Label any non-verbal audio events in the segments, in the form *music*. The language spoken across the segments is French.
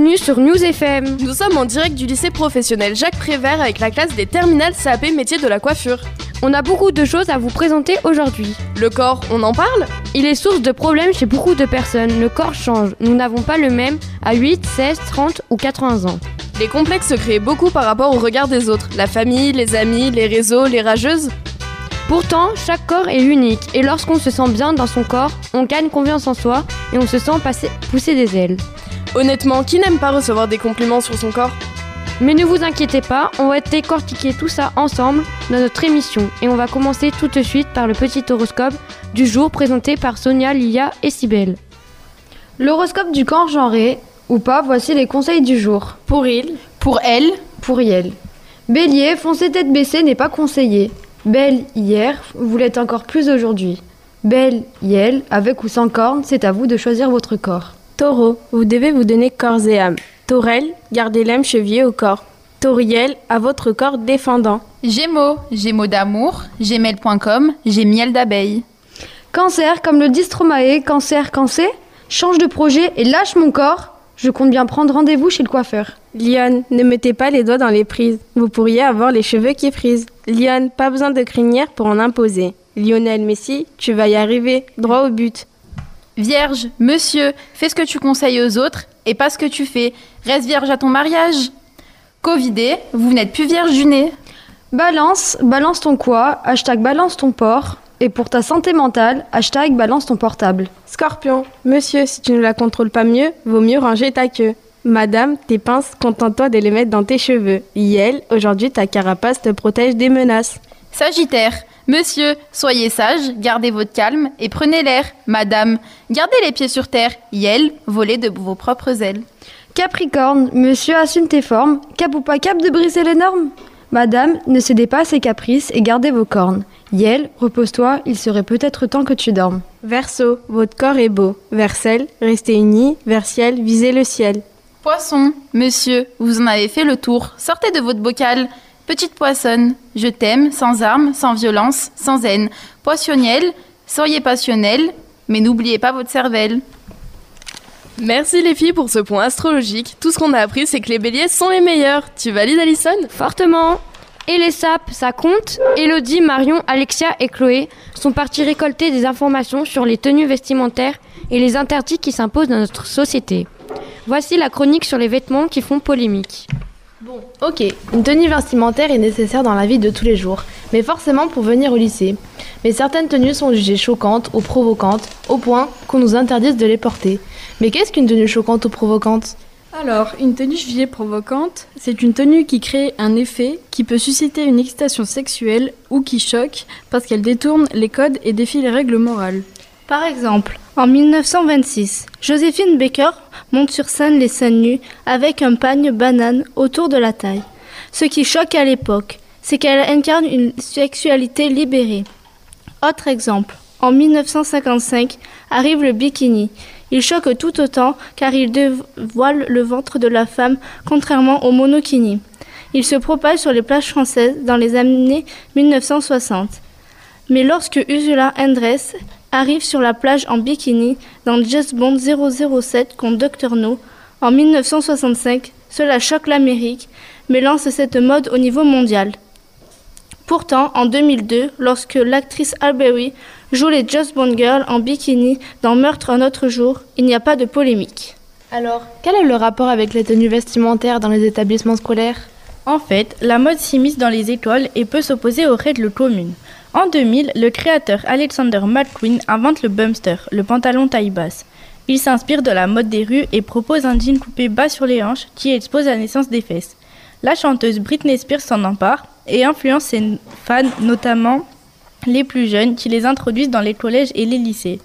Bienvenue sur News FM. Nous sommes en direct du lycée professionnel Jacques Prévert avec la classe des terminales CAP métier de la coiffure. On a beaucoup de choses à vous présenter aujourd'hui. Le corps, on en parle? Il est source de problèmes chez beaucoup de personnes. Le corps change. Nous n'avons pas le même à 8, 16, 30 ou 80 ans. Les complexes se créent beaucoup par rapport au regard des autres. La famille, les amis, les réseaux, les rageuses? Pourtant, chaque corps est unique et lorsqu'on se sent bien dans son corps, on gagne confiance en soi et on se sent passer, pousser des ailes. Honnêtement, qui n'aime pas recevoir des compliments sur son corps Mais ne vous inquiétez pas, on va décortiquer tout ça ensemble dans notre émission et on va commencer tout de suite par le petit horoscope du jour présenté par Sonia, Lia et Sibelle. L'horoscope du corps genré ou pas, voici les conseils du jour. Pour il, pour elle, pour elle. Bélier, foncer tête baissée n'est pas conseillé. Belle hier, vous l'êtes encore plus aujourd'hui. Belle, Yel, avec ou sans cornes, c'est à vous de choisir votre corps. Taureau, vous devez vous donner corps et âme. Taurel, gardez l'âme chevillée au corps. Tauriel, à votre corps défendant. Gémeaux, Gémeaux d'amour, gmail.com, j'ai miel d'abeille. Cancer, comme le dit Stromae, cancer, cancer, change de projet et lâche mon corps. Je compte bien prendre rendez-vous chez le coiffeur. Lyon, ne mettez pas les doigts dans les prises. Vous pourriez avoir les cheveux qui frisent. Lyon, pas besoin de crinière pour en imposer. Lionel Messi, tu vas y arriver, droit au but. Vierge, monsieur, fais ce que tu conseilles aux autres et pas ce que tu fais. Reste vierge à ton mariage. Covidé, vous n'êtes plus vierge du nez. Balance, balance ton quoi, hashtag balance ton porc. Et pour ta santé mentale, hashtag balance ton portable. Scorpion, monsieur, si tu ne la contrôles pas mieux, vaut mieux ranger ta queue. Madame, tes pinces, contente-toi de les mettre dans tes cheveux. Yel, aujourd'hui ta carapace te protège des menaces. Sagittaire, Monsieur, soyez sage, gardez votre calme et prenez l'air. Madame, gardez les pieds sur terre. Yel, volez de vos propres ailes. Capricorne, monsieur assume tes formes. Cap ou pas cap de briser les normes? Madame, ne cédez pas à ses caprices et gardez vos cornes. Yel, repose-toi, il serait peut-être temps que tu dormes. Verseau, votre corps est beau. Versel, restez unis. Versiel, visez le ciel. Poisson, monsieur, vous en avez fait le tour. Sortez de votre bocal. Petite poissonne, je t'aime, sans armes, sans violence, sans haine. Poissonnielle, soyez passionnelle, mais n'oubliez pas votre cervelle. Merci les filles pour ce point astrologique. Tout ce qu'on a appris, c'est que les béliers sont les meilleurs. Tu valides, Alison? Fortement et les sapes, ça compte Elodie, Marion, Alexia et Chloé sont partis récolter des informations sur les tenues vestimentaires et les interdits qui s'imposent dans notre société. Voici la chronique sur les vêtements qui font polémique. Bon, ok, une tenue vestimentaire est nécessaire dans la vie de tous les jours, mais forcément pour venir au lycée. Mais certaines tenues sont jugées choquantes ou provocantes, au point qu'on nous interdise de les porter. Mais qu'est-ce qu'une tenue choquante ou provocante? Alors, une tenue jugée provocante, c'est une tenue qui crée un effet qui peut susciter une excitation sexuelle ou qui choque parce qu'elle détourne les codes et défie les règles morales. Par exemple, en 1926, Joséphine Baker monte sur scène les scènes nues avec un pagne banane autour de la taille. Ce qui choque à l'époque, c'est qu'elle incarne une sexualité libérée. Autre exemple, en 1955 arrive le bikini. Il choque tout autant car il dévoile le ventre de la femme contrairement au monokini. Il se propage sur les plages françaises dans les années 1960. Mais lorsque Ursula Andress arrive sur la plage en bikini dans Just Bond 007 contre Dr. No. En 1965, cela choque l'Amérique, mais lance cette mode au niveau mondial. Pourtant, en 2002, lorsque l'actrice Alberry joue les Just Bond Girls en bikini dans Meurtre un autre jour, il n'y a pas de polémique. Alors, quel est le rapport avec les tenues vestimentaires dans les établissements scolaires? En fait, la mode s'immisce dans les étoiles et peut s'opposer aux règles communes. En 2000, le créateur Alexander McQueen invente le bumster, le pantalon taille basse. Il s'inspire de la mode des rues et propose un jean coupé bas sur les hanches qui expose la naissance des fesses. La chanteuse Britney Spears s'en empare et influence ses fans, notamment les plus jeunes, qui les introduisent dans les collèges et les lycées.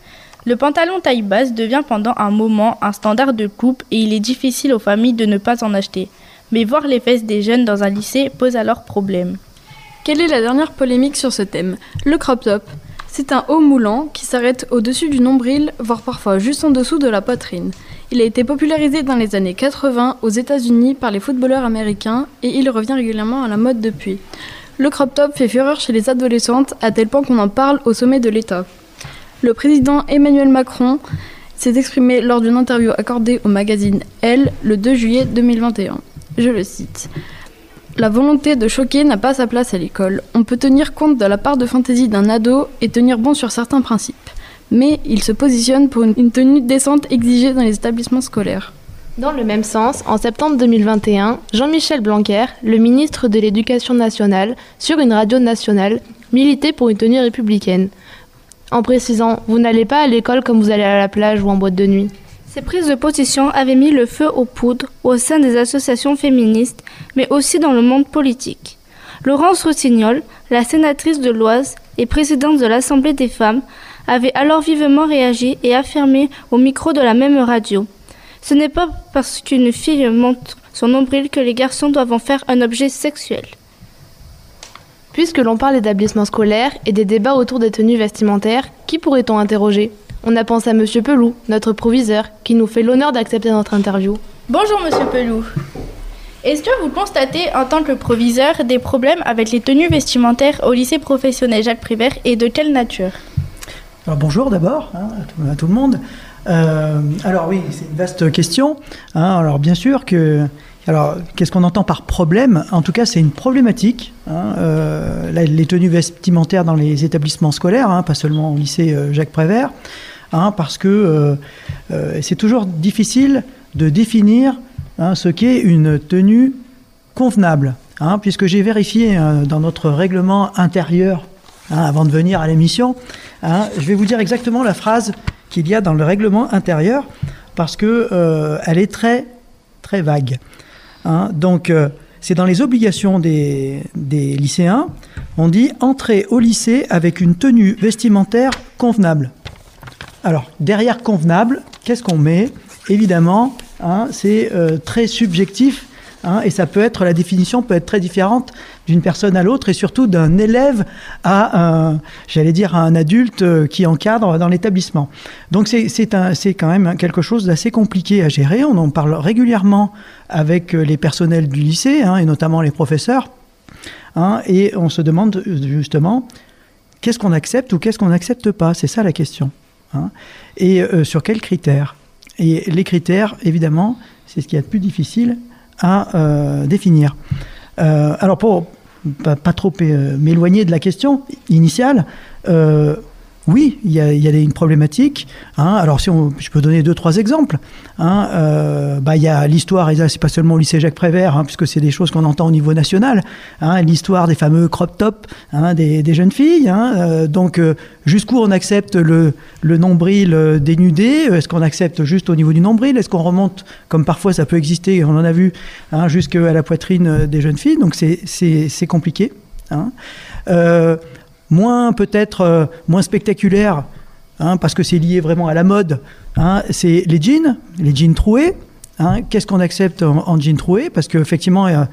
Le pantalon taille basse devient pendant un moment un standard de coupe et il est difficile aux familles de ne pas en acheter. Mais voir les fesses des jeunes dans un lycée pose alors problème. Quelle est la dernière polémique sur ce thème Le crop top. C'est un haut moulant qui s'arrête au-dessus du nombril, voire parfois juste en dessous de la poitrine. Il a été popularisé dans les années 80 aux États-Unis par les footballeurs américains et il revient régulièrement à la mode depuis. Le crop top fait fureur chez les adolescentes à tel point qu'on en parle au sommet de l'État. Le président Emmanuel Macron s'est exprimé lors d'une interview accordée au magazine Elle le 2 juillet 2021. Je le cite. La volonté de choquer n'a pas sa place à l'école. On peut tenir compte de la part de fantaisie d'un ado et tenir bon sur certains principes. Mais il se positionne pour une tenue décente exigée dans les établissements scolaires. Dans le même sens, en septembre 2021, Jean-Michel Blanquer, le ministre de l'Éducation nationale, sur une radio nationale, militait pour une tenue républicaine, en précisant Vous n'allez pas à l'école comme vous allez à la plage ou en boîte de nuit. Ces prises de position avaient mis le feu aux poudres au sein des associations féministes, mais aussi dans le monde politique. Laurence Rossignol, la sénatrice de l'Oise et présidente de l'Assemblée des femmes, avait alors vivement réagi et affirmé au micro de la même radio ce n'est pas parce qu'une fille montre son nombril que les garçons doivent en faire un objet sexuel. Puisque l'on parle d'établissements scolaires et des débats autour des tenues vestimentaires, qui pourrait-on interroger? On a pensé à Monsieur Pelou, notre proviseur, qui nous fait l'honneur d'accepter notre interview. Bonjour Monsieur Pelou. Est-ce que vous constatez en tant que proviseur des problèmes avec les tenues vestimentaires au lycée professionnel Jacques Prévert et de quelle nature? Alors bonjour d'abord hein, à, tout le monde. Euh, alors oui, c'est une vaste question. Hein. alors bien sûr que... Alors, qu'est-ce qu'on entend par problème? En tout cas, c'est une problématique. Hein, euh, les tenues vestimentaires dans les établissements scolaires, hein, pas seulement au lycée euh, Jacques Prévert, parce que c'est toujours difficile de définir ce qu'est une tenue convenable. puisque j'ai vérifié dans notre règlement intérieur, avant de venir à l'émission, je vais vous dire exactement la phrase qu'il y a dans le règlement intérieur parce que euh, elle est très très vague. Hein. Donc euh, c'est dans les obligations des, des, lycéens. On dit entrer au lycée avec une tenue vestimentaire convenable. Alors derrière convenable, qu'est-ce qu'on met? Évidemment, hein, c'est euh, très subjectif Hein, et ça peut être, la définition peut être très différente d'une personne à l'autre et surtout d'un élève à un, j'allais dire, un adulte euh, qui encadre dans l'établissement. Donc c'est, quand même quelque chose d'assez compliqué à gérer. On en parle régulièrement avec euh, les personnels du lycée hein, et notamment les professeurs. Et on se demande justement qu'est-ce qu'on accepte ou qu'est-ce qu'on n'accepte pas? C'est ça la question. Et euh, sur quels critères? Et les critères, évidemment, c'est ce qui est le plus difficile à euh, définir. Euh, alors pour pas, pas trop m'éloigner de la question initiale, oui, il y a, une problématique. Hein. Alors, si je peux donner deux, trois exemples. Hein. Euh, bah, il y a l'histoire, et là, c'est pas seulement au lycée Jacques Prévert, hein, puisque c'est des choses qu'on entend au niveau national. L'histoire des fameux crop top des, jeunes filles. Euh, donc, euh, jusqu'où on accepte le, nombril dénudé Est-ce qu'on accepte juste au niveau du nombril Est-ce qu'on remonte, comme parfois ça peut exister, on en a vu, jusqu'à la poitrine des jeunes filles Donc, c'est compliqué. Moins peut-être euh, moins spectaculaire, hein, parce que c'est lié vraiment à la mode, hein, c'est les jeans, les jeans troués. Hein. Qu'est-ce qu'on accepte en, jeans troués? Parce qu'effectivement, euh,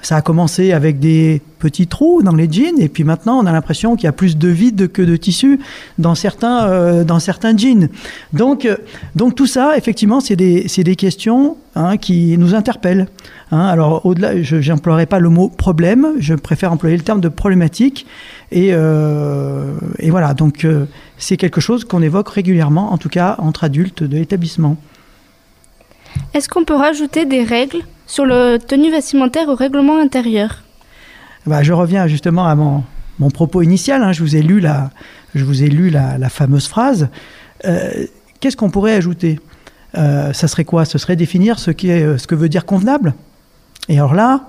ça a commencé avec des petits trous dans les jeans, et puis maintenant, on a l'impression qu'il y a plus de vide que de tissu dans certains, euh, dans certains jeans. Donc, donc tout ça, effectivement, c'est des, des, questions qui nous interpellent. alors, au-delà, je n'emploierai pas le mot problème, je préfère employer le terme de problématique. Euh, et, voilà, donc euh, c'est quelque chose qu'on évoque régulièrement, en tout cas entre adultes de l'établissement. Est-ce qu'on peut rajouter des règles sur le tenue vestimentaire au règlement intérieur? Bah, Je reviens justement à mon, mon propos initial. Hein. je vous ai lu la, je vous ai lu la, fameuse phrase. Euh, qu'est-ce qu'on pourrait ajouter? Ça serait quoi? Ce serait définir ce, qui est, ce que veut dire convenable? Et alors là,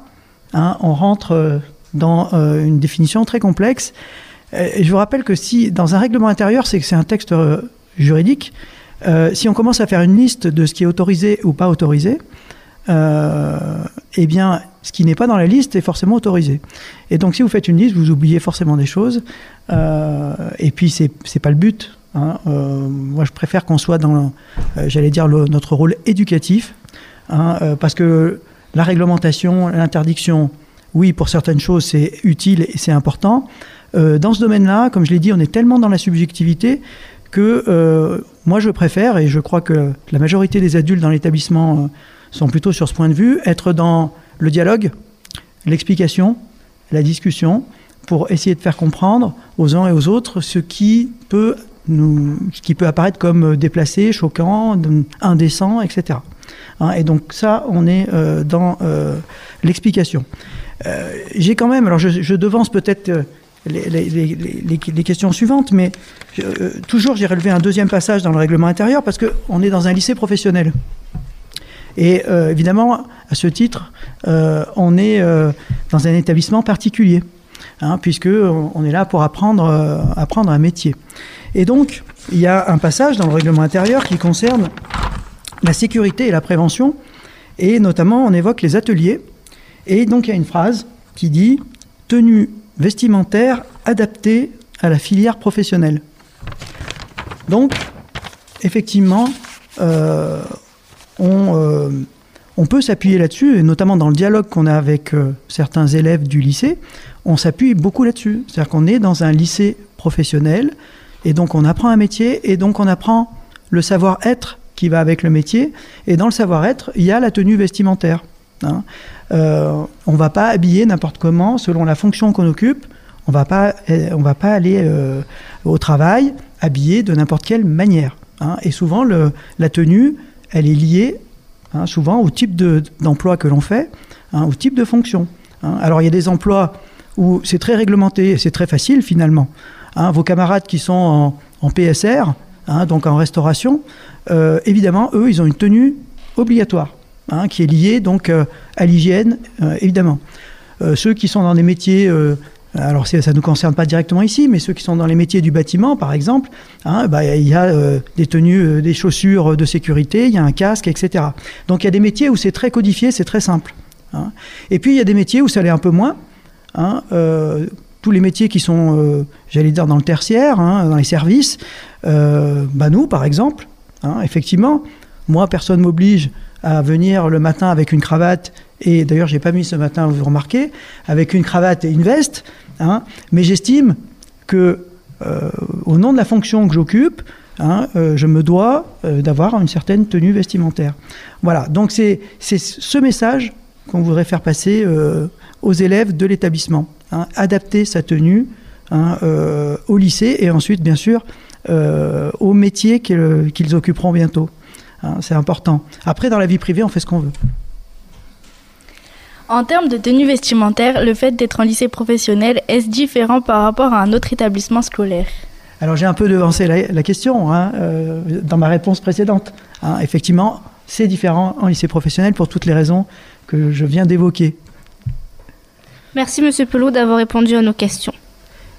hein, on rentre dans euh, une définition très complexe. Euh, je vous rappelle que si, dans un règlement intérieur, c'est que c'est un texte euh, juridique, si on commence à faire une liste de ce qui est autorisé ou pas autorisé, eh bien, ce qui n'est pas dans la liste est forcément autorisé. Et donc, si vous faites une liste, vous oubliez forcément des choses. et puis, c'est n'est pas le but. Hein. moi, je préfère qu'on soit dans, j'allais dire, notre rôle éducatif, hein, parce que la réglementation, l'interdiction, oui, pour certaines choses, c'est utile et c'est important. Euh, dans ce domaine-là, comme je l'ai dit, on est tellement dans la subjectivité que euh, moi, je préfère, et je crois que la majorité des adultes dans l'établissement euh, sont plutôt sur ce point de vue, être dans le dialogue, l'explication, la discussion, pour essayer de faire comprendre aux uns et aux autres ce qui peut nous, qui peut apparaître comme déplacé, choquant, indécent, etc. Hein, et donc ça, on est dans l'explication. J'ai quand même, alors je, devance peut-être les, les, questions suivantes, mais toujours j'ai relevé un deuxième passage dans le règlement intérieur parce qu'on est dans un lycée professionnel. Et euh, évidemment, à ce titre, euh, on est euh, dans un établissement particulier, hein, puisque est là pour apprendre, apprendre un métier. Et donc, il y a un passage dans le règlement intérieur qui concerne la sécurité et la prévention, et notamment on évoque les ateliers. Et donc il y a une phrase qui dit tenue vestimentaire adaptée à la filière professionnelle. Donc, effectivement, euh, euh, on, peut s'appuyer là-dessus, et notamment dans le dialogue qu'on a avec euh, certains élèves du lycée, on s'appuie beaucoup là-dessus. C'est-à-dire qu'on est dans un lycée professionnel, et donc on apprend un métier, et donc on apprend le savoir-être qui va avec le métier, et dans le savoir-être, il y a la tenue vestimentaire. Hein. Euh, on ne va pas habiller n'importe comment selon la fonction qu'on occupe. On va pas, on va pas aller au travail habillé de n'importe quelle manière. Hein. Et souvent, la tenue, elle est liée hein, souvent au type d'emploi que l'on fait, hein, au type de fonction. Alors il y a des emplois où c'est très réglementé et c'est très facile finalement. vos camarades qui sont en, PSR, donc en restauration, euh, évidemment, eux, ils ont une tenue obligatoire, qui est liée donc euh, à l'hygiène, euh, évidemment. ceux qui sont dans des métiers alors ça ne nous concerne pas directement ici, mais ceux qui sont dans les métiers du bâtiment, par exemple, hein, bah, il y a euh, des tenues, euh, des chaussures de sécurité, il y a un casque, etc. Donc il y a des métiers où c'est très codifié, c'est très simple. Hein. Et puis il y a des métiers où ça l'est un peu moins. Hein, euh, tous les métiers qui sont, j'allais dire, dans le tertiaire, dans les services, bah nous, par exemple, effectivement, moi, personne m'oblige à venir le matin avec une cravate, et d'ailleurs, j'ai pas mis ce matin, vous remarquez, avec une cravate et une veste, Hein. mais j'estime que, euh, au nom de la fonction que j'occupe, hein, euh, je me dois euh, d'avoir une certaine tenue vestimentaire. Voilà, donc c'est ce message qu'on voudrait faire passer aux élèves de l'établissement. Hein. adapter sa tenue au lycée et ensuite, bien sûr, au métier qu'ils occuperont bientôt. C'est important. Après, dans la vie privée, on fait ce qu'on veut. En termes de tenue vestimentaire, le fait d'être en lycée professionnel, est-ce différent par rapport à un autre établissement scolaire? Alors j'ai un peu devancé la, question hein, euh, dans ma réponse précédente. Hein. effectivement, c'est différent en lycée professionnel pour toutes les raisons que je viens d'évoquer. Merci Monsieur Pelot d'avoir répondu à nos questions.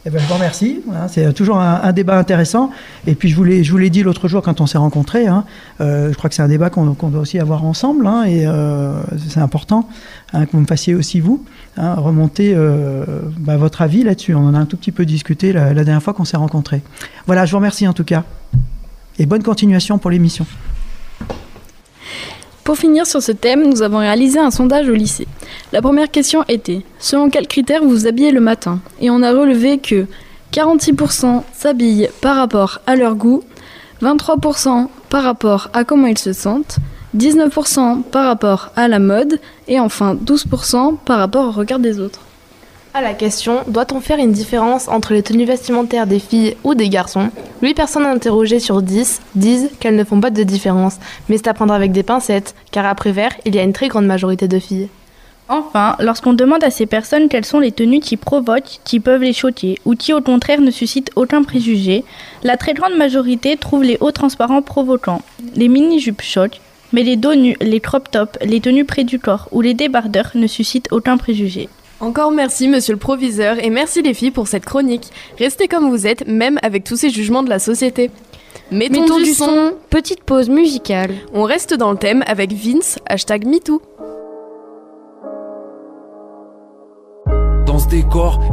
Eh ben, je vous remercie. Hein, c'est toujours un, débat intéressant. Et puis, je vous l'ai, je vous l'ai dit l'autre jour quand on s'est rencontrés. Hein, euh, je crois que c'est un débat qu'on, doit aussi avoir ensemble. Hein, et euh, c'est important que vous me fassiez aussi, vous, remonter euh, bah, votre avis là-dessus. On en a un tout petit peu discuté la dernière fois qu'on s'est rencontrés. Voilà, je vous remercie en tout cas. Et bonne continuation pour l'émission. Pour finir sur ce thème, nous avons réalisé un sondage au lycée. La première question était selon quels critères vous vous habillez le matin? Et on a relevé que 46% s'habillent par rapport à leur goût, 23% par rapport à comment ils se sentent, 19% par rapport à la mode et enfin 12% par rapport au regard des autres. À la question doit-on faire une différence entre les tenues vestimentaires des filles ou des garçons? 8 personnes interrogées sur 10 disent qu'elles ne font pas de différence, mais c'est à prendre avec des pincettes, car après vert, il y a une très grande majorité de filles. Enfin, lorsqu'on demande à ces personnes quelles sont les tenues qui provoquent, qui peuvent les choquer, ou qui au contraire ne suscitent aucun préjugé, la très grande majorité trouve les hauts transparents provoquants. Les mini-jupes choquent, mais les dos nus, les crop tops, les tenues près du corps ou les débardeurs ne suscitent aucun préjugé. Encore merci monsieur le proviseur et merci les filles pour cette chronique. Restez comme vous êtes, même avec tous ces jugements de la société. Mettons, du, son. Petite pause musicale. On reste dans le thème avec Vince, hashtag MeToo.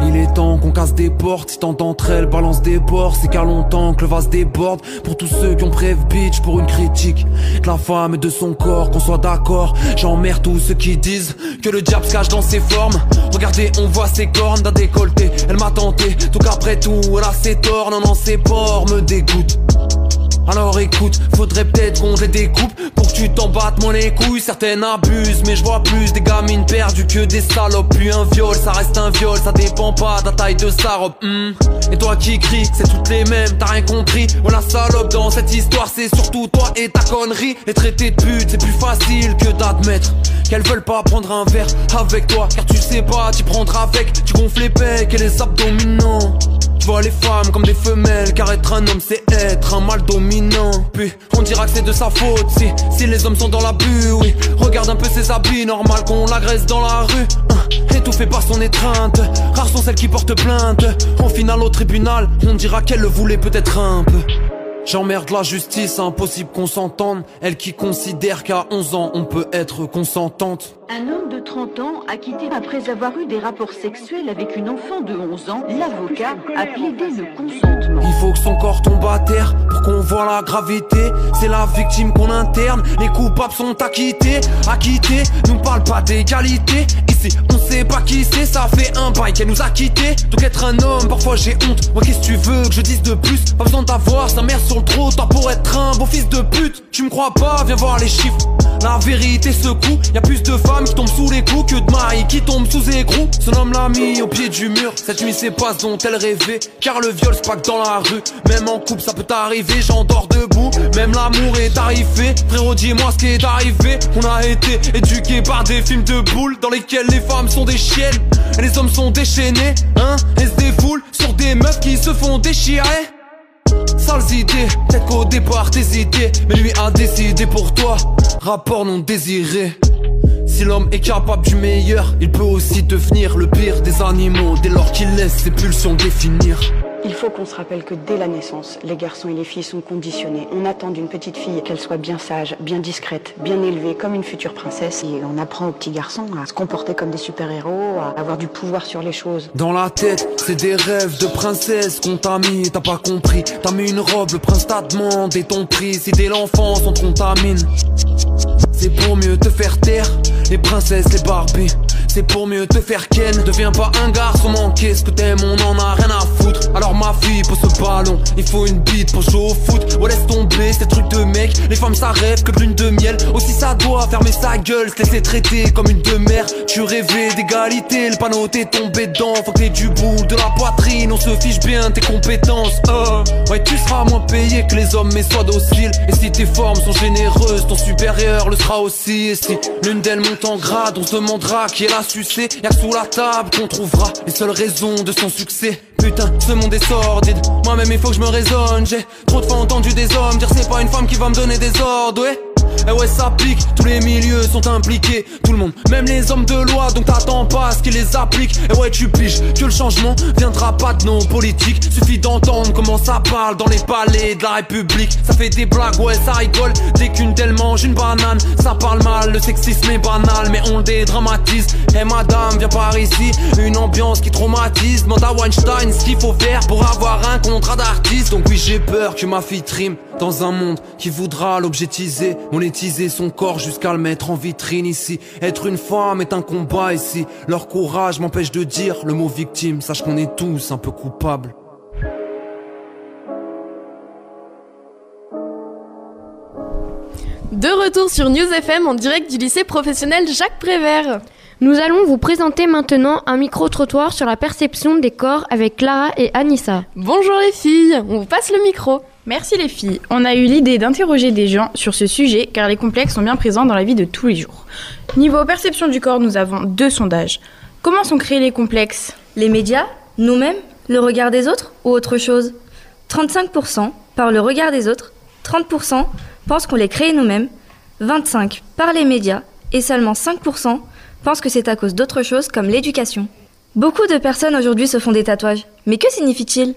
Il est temps qu'on casse des portes. Si tant d'entre elles balance des bords, c'est qu'à longtemps que le vase déborde. Pour tous ceux qui ont prévu bitch pour une critique de la femme et de son corps, qu'on soit d'accord. J'emmerde tous ceux qui disent que le diable se cache dans ses formes. Regardez, on voit ses cornes d'un décolleté. Elle m'a tenté, tout qu'après tout, elle a ses torts. Non, non, ses porcs me dégoûtent. Alors écoute, faudrait peut-être qu'on les découpe pour que tu t'en battes moins les couilles. Certaines abusent, mais je vois plus des gamines perdues que des salopes. Puis un viol, ça reste un viol, ça dépend pas de la taille de sa robe. Hmm. Et toi qui cries, c'est toutes les mêmes, t'as rien compris. Voilà salope dans cette histoire, c'est surtout toi et ta connerie. Les traités de pute, c'est plus facile que d'admettre qu'elles veulent pas prendre un verre avec toi. Car tu sais pas, tu prendras avec, tu gonfles les pecs et les abdominaux. Tu vois les femmes comme des femelles, car être un homme c'est être un mal dominant. Puis on dira que c'est de sa faute si, si les hommes sont dans la bulle, oui. Regarde un peu ses habits, normal qu'on l'agresse dans la rue. Hein, étouffé par son étreinte, rares sont celles qui portent plainte. Au final, au tribunal, on dira qu'elle le voulait peut-être un peu. J'emmerde la justice, impossible qu'on s'entende. Elle qui considère qu'à 11 ans, on peut être consentante. Un homme de 30 ans a quitté après avoir eu des rapports sexuels avec une enfant de 11 ans. L'avocat a plaidé le consentement. Il faut que son corps tombe à terre pour qu'on voit la gravité. C'est la victime qu'on interne. Les coupables sont acquittés. Acquittés, nous parle pas d'égalité. Ici, on sait pas qui c'est. Ça fait un bail qu'elle nous a quittés. Donc être un homme, parfois j'ai honte. Moi, qu'est-ce que tu veux que je dise de plus? Pas besoin d'avoir sa mère sur le trottoir pour être un beau fils de pute. Tu me crois pas? Viens voir les chiffres. La vérité secoue. Y a plus de femmes qui tombent sous les coups que de maris qui tombent sous écrou. Son homme l'a mis au pied du mur. Cette nuit, c'est pas ce dont elle rêvait. Car le viol, que dans la rue. Même en couple, ça peut t'arriver. J'endors debout. Même l'amour est arrivé. Frérot, dis-moi ce qui est arrivé. On a été éduqués par des films de boules dans lesquels les femmes sont des chiennes et les hommes sont déchaînés. Hein, et se défoulent sur des meufs qui se font déchirer. Sales idées, peut-être qu'au départ t'hésitais, mais lui a décidé pour toi. Rapport non désiré. Si l'homme est capable du meilleur, il peut aussi devenir le pire des animaux dès lors qu'il laisse ses pulsions définir. Il faut qu'on se rappelle que dès la naissance, les garçons et les filles sont conditionnés. On attend d'une petite fille qu'elle soit bien sage, bien discrète, bien élevée, comme une future princesse. Et on apprend aux petits garçons à se comporter comme des super-héros, à avoir du pouvoir sur les choses. Dans la tête, c'est des rêves de princesse qu'on t'a mis, t'as pas compris. T'as mis une robe, le prince t'a demandé ton prix. Si dès l'enfance on te contamine, c'est pour mieux te faire taire. Les princesses, les Barbies. C'est pour mieux te faire ken. Deviens pas un garçon manqué. Ce que t'aimes on en a rien à foutre. Alors ma fille pose ce ballon. Il faut une bite pour jouer au foot. Ouais laisse tomber ces trucs de mec. Les femmes ça rêve que lune de miel Aussi ça doit fermer sa gueule. Se laisser traiter comme une demeure. Tu rêvais d'égalité. Le panneau t'est tombé dedans. Faut que t'aies du bout de la poitrine. On se fiche bien tes compétences. Oh. Ouais tu seras moins payé que les hommes mais sois docile. Et si tes formes sont généreuses Ton supérieur le sera aussi. Et si l'une d'elles monte en grade On se demandera qui est la Y'a sous la table qu'on trouvera les seules raisons de son succès. Putain, ce monde est sordide. Moi-même il faut que je me raisonne. J'ai trop de fois entendu des hommes dire c'est pas une femme qui va me donner des ordres Ouais eh ouais ça pique, tous les milieux sont impliqués. Tout le monde, même les hommes de loi Donc t'attends pas à ce qu'ils les appliquent. Et ouais tu piges. Que le changement viendra pas de nos politiques. Suffit d'entendre comment ça parle dans les palais de la République. Ça fait des blagues, ouais ça rigole. Dès qu'une telle mange une banane Ça parle mal, le sexisme est banal Mais on le dédramatise. Eh madame viens par ici. Une ambiance qui traumatise. Demande à Weinstein ce qu'il faut faire pour avoir un contrat d'artiste. Donc oui j'ai peur que ma fille trime Dans un monde qui voudra l'objetiser monétiser son corps jusqu'à le mettre en vitrine ici. Être une femme est un combat ici. Leur courage m'empêche de dire le mot victime. Sache qu'on est tous un peu coupables. De retour sur News FM en direct du lycée professionnel Jacques Prévert. Nous allons vous présenter maintenant un micro-trottoir sur la perception des corps avec Clara et Anissa. Bonjour les filles, on vous passe le micro. Merci les filles. On a eu l'idée d'interroger des gens sur ce sujet car les complexes sont bien présents dans la vie de tous les jours. Niveau perception du corps, nous avons deux sondages. Comment sont créés les complexes? Les médias Nous-mêmes Le regard des autres Ou autre chose? 35% par le regard des autres, 30% pensent qu'on les crée nous-mêmes, 25% par les médias et seulement 5% pensent que c'est à cause d'autre chose comme l'éducation. Beaucoup de personnes aujourd'hui se font des tatouages. Mais que signifie-t-il?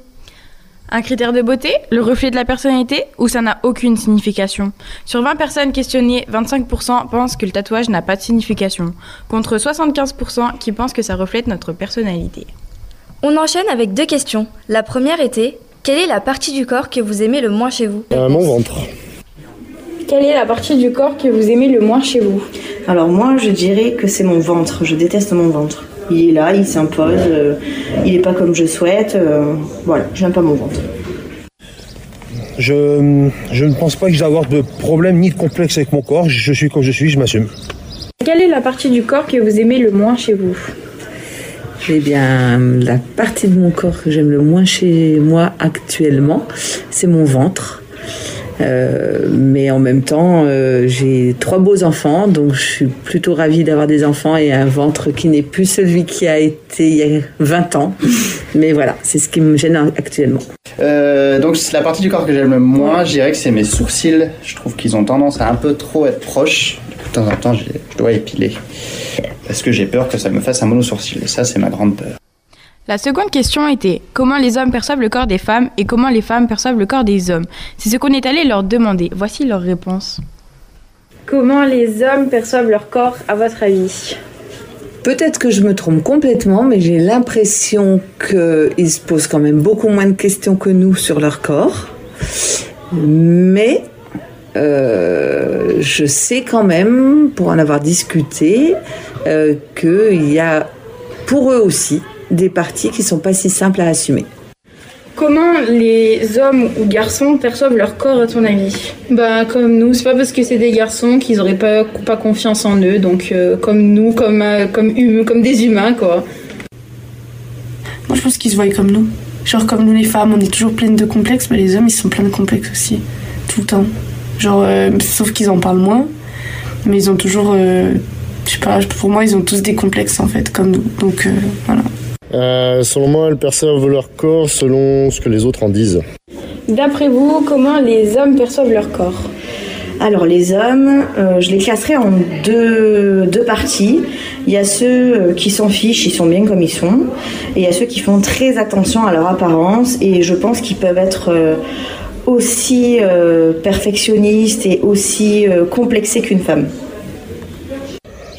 Un critère de beauté, le reflet de la personnalité, ou ça n'a aucune signification? Sur 20 personnes questionnées, 25% pensent que le tatouage n'a pas de signification, contre 75% qui pensent que ça reflète notre personnalité. On enchaîne avec deux questions. La première était quelle est la partie du corps que vous aimez le moins chez vous? Euh, Mon ventre. Quelle est la partie du corps que vous aimez le moins chez vous? Alors moi, je dirais que c'est mon ventre. Je déteste mon ventre. Il est là, il s'impose, euh, il n'est pas comme je souhaite. Euh, voilà, j'aime pas mon ventre. Je, je ne pense pas que je vais avoir de problème ni de complexe avec mon corps. Je suis comme je suis, je m'assume. Quelle est la partie du corps que vous aimez le moins chez vous? Eh bien, la partie de mon corps que j'aime le moins chez moi actuellement, c'est mon ventre. Euh, mais en même temps, euh, j'ai trois beaux enfants, donc je suis plutôt ravie d'avoir des enfants et un ventre qui n'est plus celui qui a été il y a 20 ans. Mais voilà, c'est ce qui me gêne actuellement. Euh, donc c'est la partie du corps que j'aime le moins, je dirais que c'est mes sourcils. Je trouve qu'ils ont tendance à un peu trop être proches. De temps en temps, je dois épiler. Parce que j'ai peur que ça me fasse un mono-sourcil. Et ça, c'est ma grande peur. La seconde question était comment les hommes perçoivent le corps des femmes et comment les femmes perçoivent le corps des hommes? C'est ce qu'on est allé leur demander. Voici leur réponse. Comment les hommes perçoivent leur corps à votre avis? Peut-être que je me trompe complètement, mais j'ai l'impression qu'ils se posent quand même beaucoup moins de questions que nous sur leur corps. Mais euh, je sais quand même, pour en avoir discuté, euh, qu'il y a pour eux aussi des parties qui sont pas si simples à assumer. Comment les hommes ou garçons perçoivent leur corps à ton avis? Bah comme nous, c'est pas parce que c'est des garçons qu'ils auraient pas, pas confiance en eux, donc euh, comme nous, comme, euh, comme, hum, comme des humains quoi. Moi je pense qu'ils se voient comme nous. Genre comme nous les femmes, on est toujours pleines de complexes, mais les hommes ils sont pleins de complexes aussi, tout le temps. Genre, euh, sauf qu'ils en parlent moins, mais ils ont toujours, je sais pas, pour moi ils ont tous des complexes en fait, comme nous. Donc voilà. Euh, selon moi, elles perçoivent leur corps selon ce que les autres en disent. D'après vous, comment les hommes perçoivent leur corps? Alors les hommes, euh, je les classerai en deux, deux, parties. Il y a ceux euh, qui s'en fichent, ils sont bien comme ils sont. Et il y a ceux qui font très attention à leur apparence. Et je pense qu'ils peuvent être aussi perfectionnistes et aussi complexés qu'une femme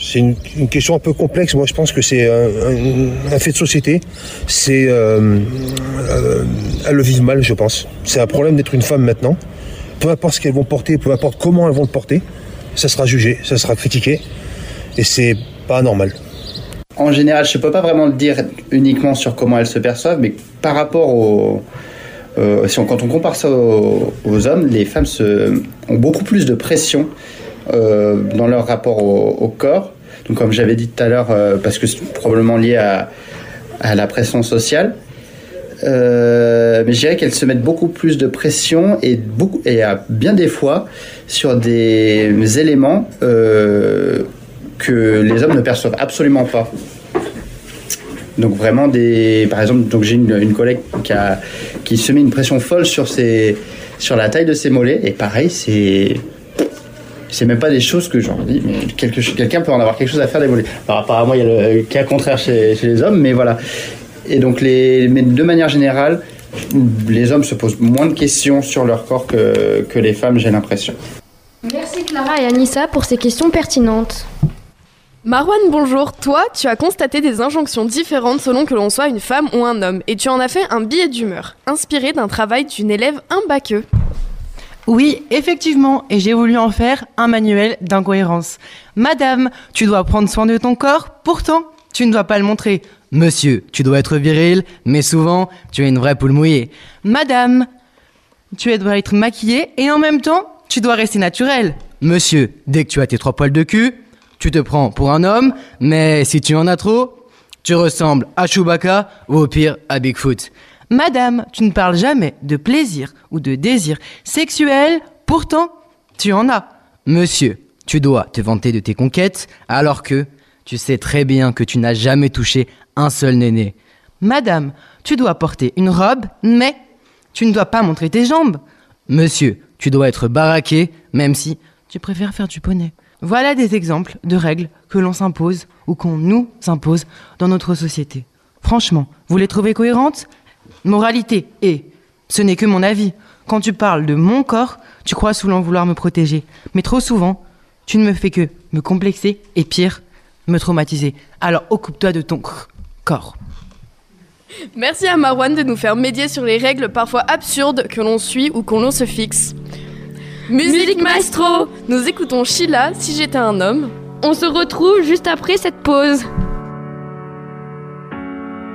c'est une, question un peu complexe. Moi, je pense que c'est un, fait de société. C'est, euh, euh, elles le vivent mal, je pense. C'est un problème d'être une femme maintenant. Peu importe ce qu'elles vont porter, peu importe comment elles vont le porter, ça sera jugé, ça sera critiqué, et c'est pas normal. En général, je ne peux pas vraiment le dire uniquement sur comment elles se perçoivent, mais par rapport au, euh, quand on compare ça aux, hommes, les femmes ont beaucoup plus de pression dans leur rapport au corps donc comme j'avais dit tout à l'heure, euh, parce que c'est probablement lié à, la pression sociale. Euh, mais je dirais qu'elles se mettent beaucoup plus de pression et, beaucoup, et à bien des fois sur des éléments euh, que les hommes ne perçoivent absolument pas. Donc vraiment des, par exemple, j'ai une, collègue qui, a, qui se met une pression folle sur ses, sur la taille de ses mollets et pareil c'est c'est même pas des choses que j'en dis, mais quelqu'un peut en avoir quelque chose à faire d'évoluer. À moi, il y a le cas contraire chez, les hommes, mais voilà. Et donc, les, mais de manière générale, les hommes se posent moins de questions sur leur corps que, que les femmes, j'ai l'impression. Merci Clara et Anissa pour ces questions pertinentes. Marwan, bonjour. Toi, tu as constaté des injonctions différentes selon que l'on soit une femme ou un homme, et tu en as fait un billet d'humeur, inspiré d'un travail d'une élève imbaqueux. Oui, effectivement, et j'ai voulu en faire un manuel d'incohérence. Madame, tu dois prendre soin de ton corps, pourtant, tu ne dois pas le montrer. Monsieur, tu dois être viril, mais souvent, tu es une vraie poule mouillée. Madame, tu dois être maquillée et en même temps, tu dois rester naturel. Monsieur, dès que tu as tes trois poils de cul, tu te prends pour un homme, mais si tu en as trop, tu ressembles à Chewbacca ou au pire à Bigfoot. Madame, tu ne parles jamais de plaisir ou de désir sexuel, pourtant tu en as. Monsieur, tu dois te vanter de tes conquêtes alors que tu sais très bien que tu n'as jamais touché un seul néné. Madame, tu dois porter une robe, mais tu ne dois pas montrer tes jambes. Monsieur, tu dois être baraqué, même si tu préfères faire du poney. Voilà des exemples de règles que l'on s'impose ou qu'on nous impose dans notre société. Franchement, vous les trouvez cohérentes? Moralité, et ce n'est que mon avis. Quand tu parles de mon corps, tu crois souvent vouloir me protéger. Mais trop souvent, tu ne me fais que me complexer et pire, me traumatiser. Alors occupe-toi de ton corps. Merci à Marwan de nous faire médier sur les règles parfois absurdes que l'on suit ou qu'on se fixe. Musique maestro Nous écoutons Sheila, Si j'étais un homme. On se retrouve juste après cette pause.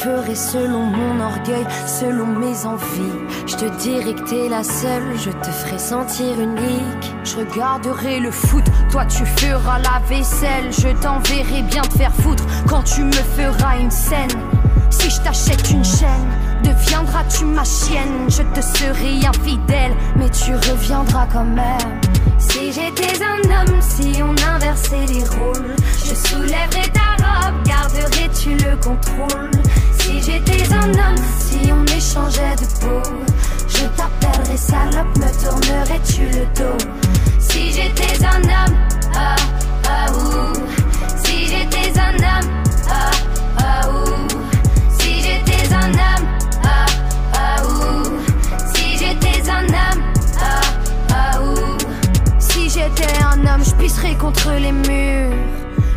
Je ferai selon mon orgueil, selon mes envies. Je te dirai que t'es la seule, je te ferai sentir unique. Je regarderai le foot, toi tu feras la vaisselle. Je t'enverrai bien te faire foutre quand tu me feras une scène. Si je t'achète une chaîne, deviendras-tu ma chienne Je te serai infidèle, mais tu reviendras quand même. Si j'étais un homme, si on inversait les rôles, je soulèverais ta robe, garderais-tu le contrôle Si j'étais un homme, si on échangeait de peau, je t'appellerais salope, me tournerais-tu le dos? Si j'étais un homme, ah, ah, ouh. Si j'étais un homme, ah, ah, ouh. Si j'étais un homme, ah, ah, ouh. Si j'étais un homme, ah, ah, ouh. Si j'étais un homme, je pisserais contre les murs.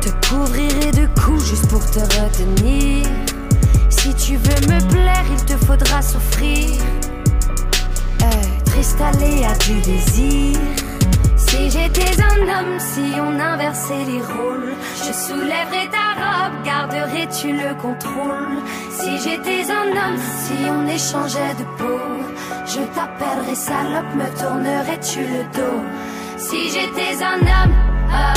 Te couvrirai de coups juste pour te retenir. Si tu veux me plaire, il te faudra souffrir. Être installé à du désir. Si j'étais un homme, si on inversait les rôles, je soulèverais ta robe, garderais-tu le contrôle? Si j'étais un homme, si on échangeait de peau, je t'appellerais salope, me tournerais-tu le dos? Si j'étais un homme, ah,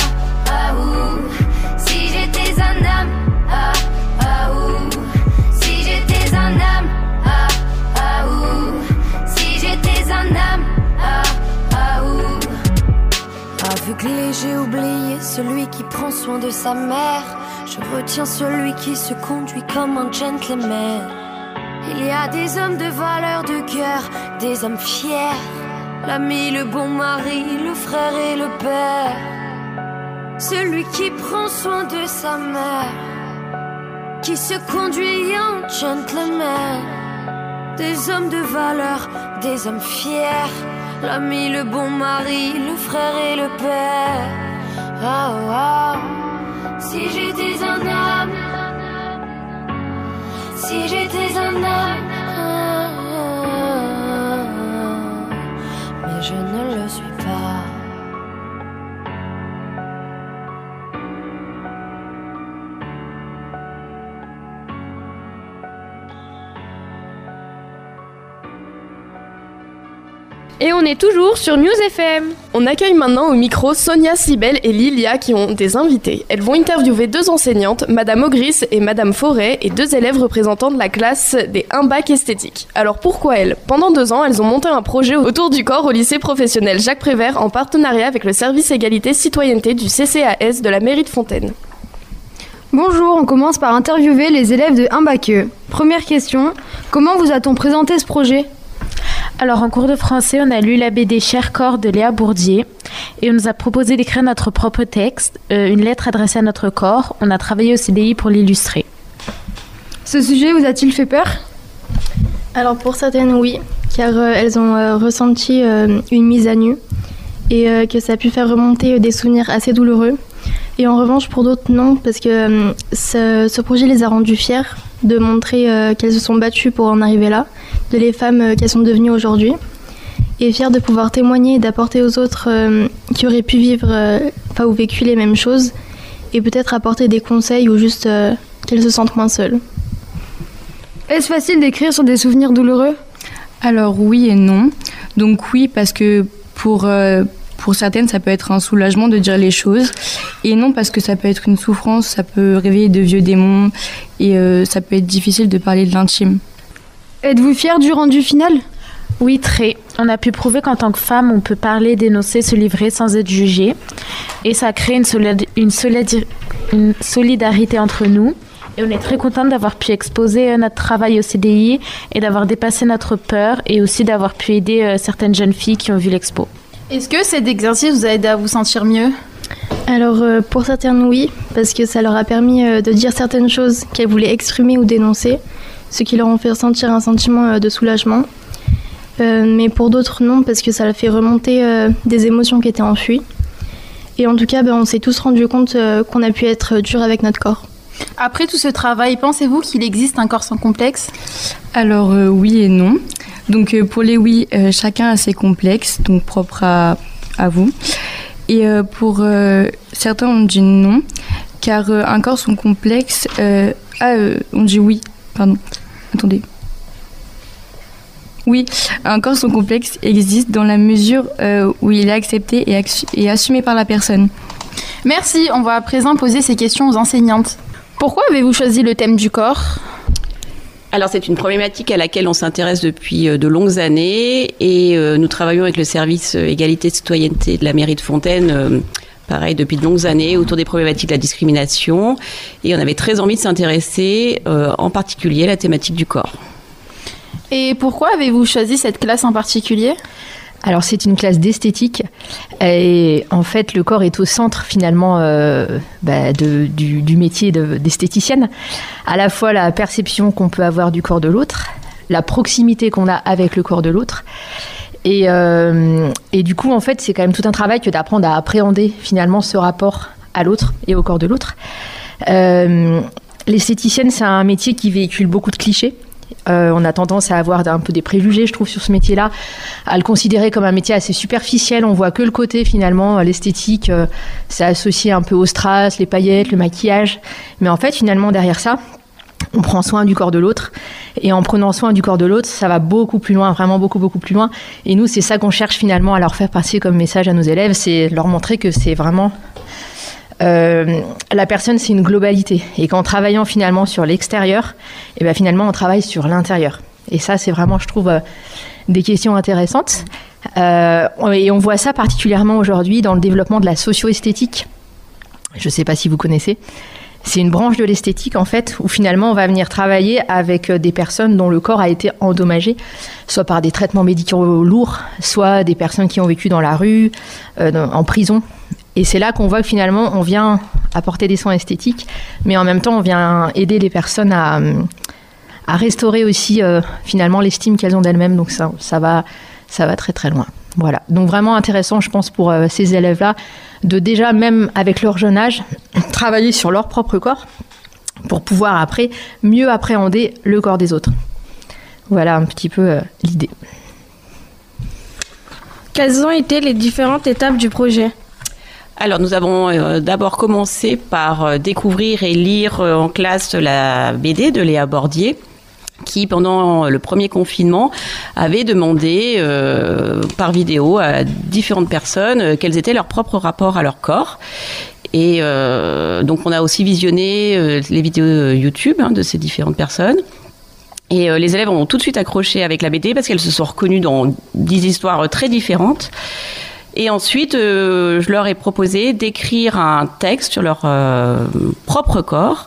j'ai oublié celui qui prend soin de sa mère. Je retiens celui qui se conduit comme un gentleman. Il y a des hommes de valeur de cœur, des hommes fiers. L'ami, le bon mari, le frère et le père. Celui qui prend soin de sa mère, qui se conduit en gentleman. Des hommes de valeur, des hommes fiers. L'ami, le bon mari, le frère et le père. Ah, ah. Si j'étais un homme, si j'étais un homme, Et on est toujours sur News FM. On accueille maintenant au micro Sonia, Sibel et Lilia qui ont des invités. Elles vont interviewer deux enseignantes, Madame Ogris et Madame Forêt, et deux élèves représentants de la classe des 1 bac esthétique. Alors pourquoi elles? Pendant deux ans, elles ont monté un projet autour du corps au lycée professionnel Jacques Prévert en partenariat avec le service égalité citoyenneté du CCAS de la mairie de Fontaine. Bonjour, on commence par interviewer les élèves de 1 bac E. Première question, comment vous a-t-on présenté ce projet? Alors en cours de français, on a lu la BD Cher corps de Léa Bourdier et on nous a proposé d'écrire notre propre texte, euh, une lettre adressée à notre corps. On a travaillé au CDI pour l'illustrer. Ce sujet vous a-t-il fait peur? Alors pour certaines, oui, car euh, elles ont euh, ressenti euh, une mise à nu et euh, que ça a pu faire remonter euh, des souvenirs assez douloureux. Et en revanche, pour d'autres, non, parce que euh, ce, ce projet les a rendues fières de montrer euh, qu'elles se sont battues pour en arriver là, de les femmes euh, qu'elles sont devenues aujourd'hui, et fières de pouvoir témoigner et d'apporter aux autres euh, qui auraient pu vivre, euh, enfin ou vécu les mêmes choses, et peut-être apporter des conseils ou juste euh, qu'elles se sentent moins seules. Est-ce facile d'écrire sur des souvenirs douloureux? Alors oui et non. Donc oui parce que pour, euh, pour certaines ça peut être un soulagement de dire les choses et non parce que ça peut être une souffrance, ça peut réveiller de vieux démons et euh, ça peut être difficile de parler de l'intime. Êtes-vous fier du rendu final? Oui, très. On a pu prouver qu'en tant que femme, on peut parler, dénoncer, se livrer sans être jugée. Et ça crée une, solid- une, solidi- une solidarité entre nous. Et on est très contente d'avoir pu exposer euh, notre travail au CDI et d'avoir dépassé notre peur et aussi d'avoir pu aider euh, certaines jeunes filles qui ont vu l'expo. Est-ce que cet exercice vous a aidé à vous sentir mieux? Alors euh, pour certaines oui, parce que ça leur a permis de dire certaines choses qu'elles voulaient exprimer ou dénoncer, ce qui leur ont fait ressentir un sentiment euh, de soulagement. Euh, mais pour d'autres non, parce que ça a fait remonter euh, des émotions qui étaient enfuies. Et en tout cas, ben, on s'est tous rendu compte euh, qu'on a pu être dur avec notre corps. Après tout ce travail, pensez-vous qu'il existe un corps sans complexe? Alors euh, oui et non. Donc euh, pour les oui, euh, chacun a ses complexes, donc propres à, à vous. Et euh, pour euh, certains, on dit non, car euh, un corps sans complexe... euh, ah, euh, on dit oui, pardon. Attendez. Oui, un corps sans complexe existe dans la mesure euh, où il est accepté et, assumé par la personne. Merci, on va à présent poser ces questions aux enseignantes. Pourquoi avez-vous choisi le thème du corps? Alors c'est une problématique à laquelle on s'intéresse depuis euh, de longues années et euh, nous travaillons avec le service égalité et citoyenneté de la mairie de Fontaine. Pareil, depuis de longues années, autour des problématiques de la discrimination. Et on avait très envie de s'intéresser euh, en particulier à la thématique du corps. Et pourquoi avez-vous choisi cette classe en particulier? Alors c'est une classe d'esthétique et en fait le corps est au centre finalement euh, bah, de- du, du métier de- d'esthéticienne. À la fois la perception qu'on peut avoir du corps de l'autre, la proximité qu'on a avec le corps de l'autre. Et, euh, et du coup en fait c'est quand même tout un travail que d'apprendre à appréhender finalement ce rapport à l'autre et au corps de l'autre. Euh, L'esthéticienne c'est un métier qui véhicule beaucoup de clichés. Euh, on a tendance à avoir un peu des préjugés, je trouve, sur ce métier-là, à le considérer comme un métier assez superficiel. On voit que le côté, finalement, l'esthétique, c'est associé un peu aux strass, les paillettes, le maquillage. Mais en fait, finalement, derrière ça, on prend soin du corps de l'autre. Et en prenant soin du corps de l'autre, ça va beaucoup plus loin, vraiment beaucoup, beaucoup plus loin. Et nous, c'est ça qu'on cherche finalement à leur faire passer comme message à nos élèves, c'est leur montrer que c'est vraiment euh, la personne, c'est une globalité. Et qu'en travaillant finalement sur l'extérieur, et ben finalement, on travaille sur l'intérieur. Et ça, c'est vraiment, je trouve, euh, des questions intéressantes. Euh, et on voit ça particulièrement aujourd'hui dans le développement de la socio-esthétique. Je ne sais pas si vous connaissez. C'est une branche de l'esthétique, en fait, où finalement, on va venir travailler avec euh, des personnes dont le corps a été endommagé, soit par des traitements médicaux lourds, soit des personnes qui ont vécu dans la rue, euh, en prison. Et c'est là qu'on voit que finalement, on vient apporter des soins esthétiques, mais en même temps, on vient aider les personnes à, à restaurer aussi euh, finalement l'estime qu'elles ont d'elles-mêmes. Donc ça, ça, va, ça va très très loin. Voilà. Donc vraiment intéressant, je pense, pour euh, ces élèves-là, de déjà, même avec leur jeune âge, *clears throat* travailler sur leur propre corps pour pouvoir après mieux appréhender le corps des autres. Voilà un petit peu euh, l'idée. Quelles ont été les différentes étapes du projet? Alors nous avons euh, d'abord commencé par euh, découvrir et lire euh, en classe la BD de Léa Bordier qui, pendant le premier confinement, avait demandé euh, par vidéo à différentes personnes euh, quels étaient leurs propres rapports à leur corps. Et euh, donc on a aussi visionné euh, les vidéos YouTube hein, de ces différentes personnes. Et les élèves ont tout de suite accroché avec la BD parce qu'elles se sont reconnues dans dix histoires très différentes. Et ensuite, je leur ai proposé d'écrire un texte sur leur propre corps.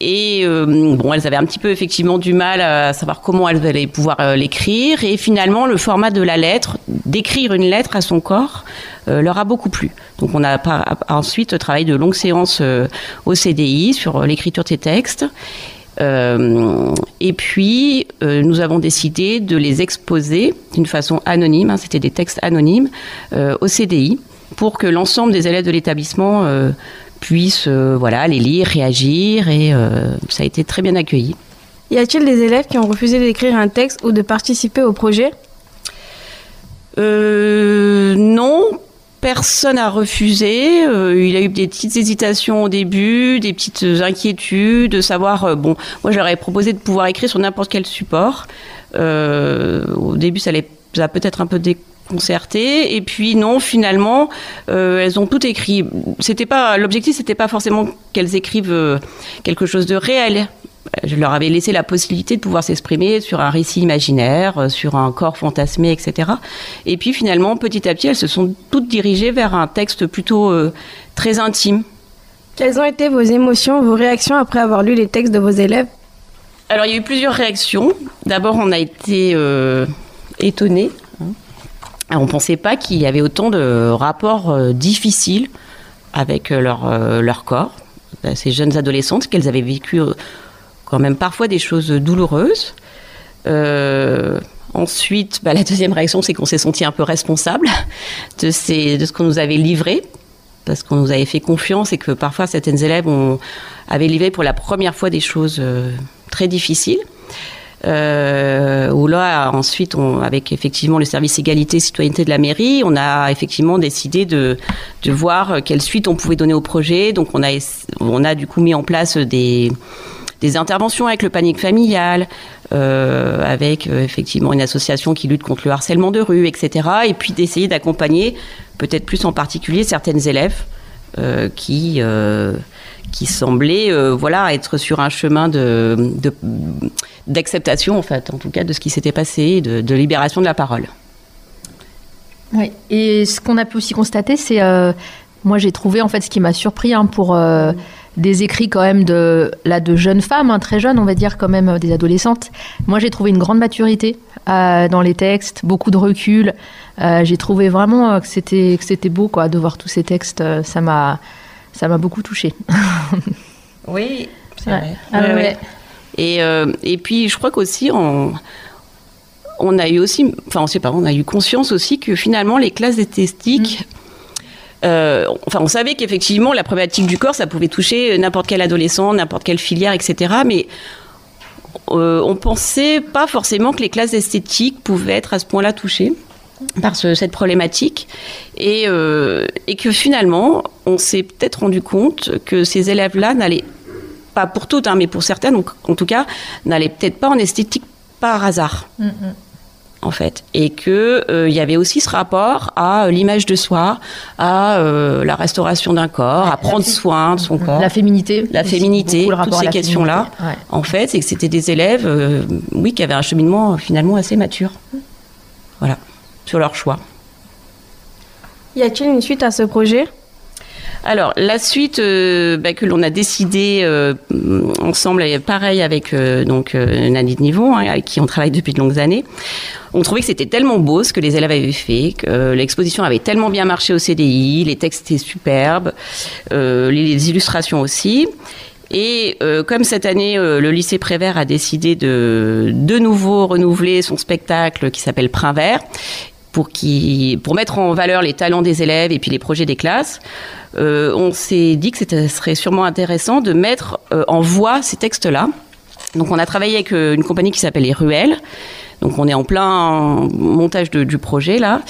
Et euh, bon, elles avaient un petit peu effectivement du mal à savoir comment elles allaient pouvoir euh, l'écrire. Et finalement, le format de la lettre, d'écrire une lettre à son corps, euh, leur a beaucoup plu. Donc, on a ensuite travaillé de longues séances au CDI sur l'écriture de ces textes. Et puis, nous avons décidé de les exposer d'une façon anonyme, hein, c'était des textes anonymes, au CDI, pour que l'ensemble des élèves de l'établissement puissent euh, voilà, les lire, réagir, et euh, ça a été très bien accueilli. Y a-t-il des élèves qui ont refusé d'écrire un texte ou de participer au projet? Euh, non, personne n'a refusé. Euh, il a eu des petites hésitations au début, des petites inquiétudes, de savoir. euh, bon, moi, j'aurais proposé de pouvoir écrire sur n'importe quel support. Au début, ça les a peut-être un peu déconcerté. Et puis non, finalement, euh, elles ont tout écrit. C'était pas l'objectif, c'était pas forcément qu'elles écrivent euh, quelque chose de réel. je leur avais laissé la possibilité de pouvoir s'exprimer sur un récit imaginaire, euh, sur un corps fantasmé, etc. Et puis finalement, petit à petit, elles se sont toutes dirigées vers un texte plutôt euh, très intime. Quelles ont été vos émotions, vos réactions après avoir lu les textes de vos élèves? Alors il y a eu plusieurs réactions. D'abord, on a été euh, étonnés. On ne pensait pas qu'il y avait autant de rapports euh, difficiles avec euh, leur, euh, leur corps. Euh, Ces jeunes adolescentes, qu'elles avaient vécu quand même parfois des choses douloureuses. Ensuite, bah, la deuxième réaction, c'est qu'on s'est senti un peu responsable de, de ce qu'on nous avait livré, parce qu'on nous avait fait confiance et que parfois certaines élèves ont, avaient livré pour la première fois des choses très difficiles. Euh, où là, ensuite, avec effectivement le service égalité citoyenneté de la mairie, on a effectivement décidé de, de voir quelle suite on pouvait donner au projet. Donc, on a, on a du coup mis en place des, des interventions avec le panique familial, euh, avec euh, effectivement une association qui lutte contre le harcèlement de rue, etc. Et puis d'essayer d'accompagner, peut-être plus en particulier, certaines élèves euh, qui, qui semblaient euh, voilà, être sur un chemin de, d'acceptation, en fait, en tout cas, de ce qui s'était passé, de, libération de la parole. Oui, et ce qu'on a pu aussi constater, c'est, euh, moi j'ai trouvé en fait ce qui m'a surpris hein, pour euh, des écrits quand même de, là, de jeunes femmes, hein, très jeunes, on va dire quand même des adolescentes. Moi j'ai trouvé une grande maturité dans les textes, beaucoup de recul. J'ai trouvé vraiment que c'était que c'était beau quoi de voir tous ces textes. ça m'a ça m'a beaucoup touchée. *laughs* Oui, c'est Ouais. vrai. Ah Ouais, ouais. ouais. Et, euh, et puis, je crois qu'aussi, on, on a eu aussi, enfin, on sait pas, on a eu conscience aussi que finalement, les classes esthétiques, euh, enfin, on savait qu'effectivement, la problématique du corps, ça pouvait toucher n'importe quel adolescent, n'importe quelle filière, etc. Mais euh, on pensait pas forcément que les classes esthétiques pouvaient être à ce point-là touchées par ce- cette problématique et, euh, et que finalement, on s'est peut-être rendu compte que ces élèves-là n'allaient pas pour toutes, hein, mais pour certaines, donc, en tout cas, n'allaient peut-être pas en esthétique par hasard, en fait. Et qu'il il y avait aussi ce rapport à euh, l'image de soi, à euh, la restauration d'un corps, à prendre soin de son corps. La féminité. La féminité, toutes ces questions-là, ouais. en fait, c'est que c'était des élèves, euh, oui, qui avaient un cheminement euh, finalement assez mature. Voilà, sur leur choix. Y a-t-il une suite à ce projet? Alors, la suite euh, bah, que l'on a décidé euh, ensemble, pareil avec euh, donc euh, Nadine Nivon, hein, avec qui on travaille depuis de longues années, on trouvait que c'était tellement beau ce que les élèves avaient fait, que l'exposition avait tellement bien marché au CDI, les textes étaient superbes, les, les illustrations aussi. Et euh, comme cette année, euh, le lycée Prévert a décidé de de nouveau renouveler son spectacle qui s'appelle Prin Vert, pour, qui, pour mettre en valeur les talents des élèves et puis les projets des classes, euh, on s'est dit que ce serait sûrement intéressant de mettre euh, en voix ces textes-là. Donc on a travaillé avec euh, une compagnie qui s'appelle Les Ruelles. Donc on est en plein montage du projet là.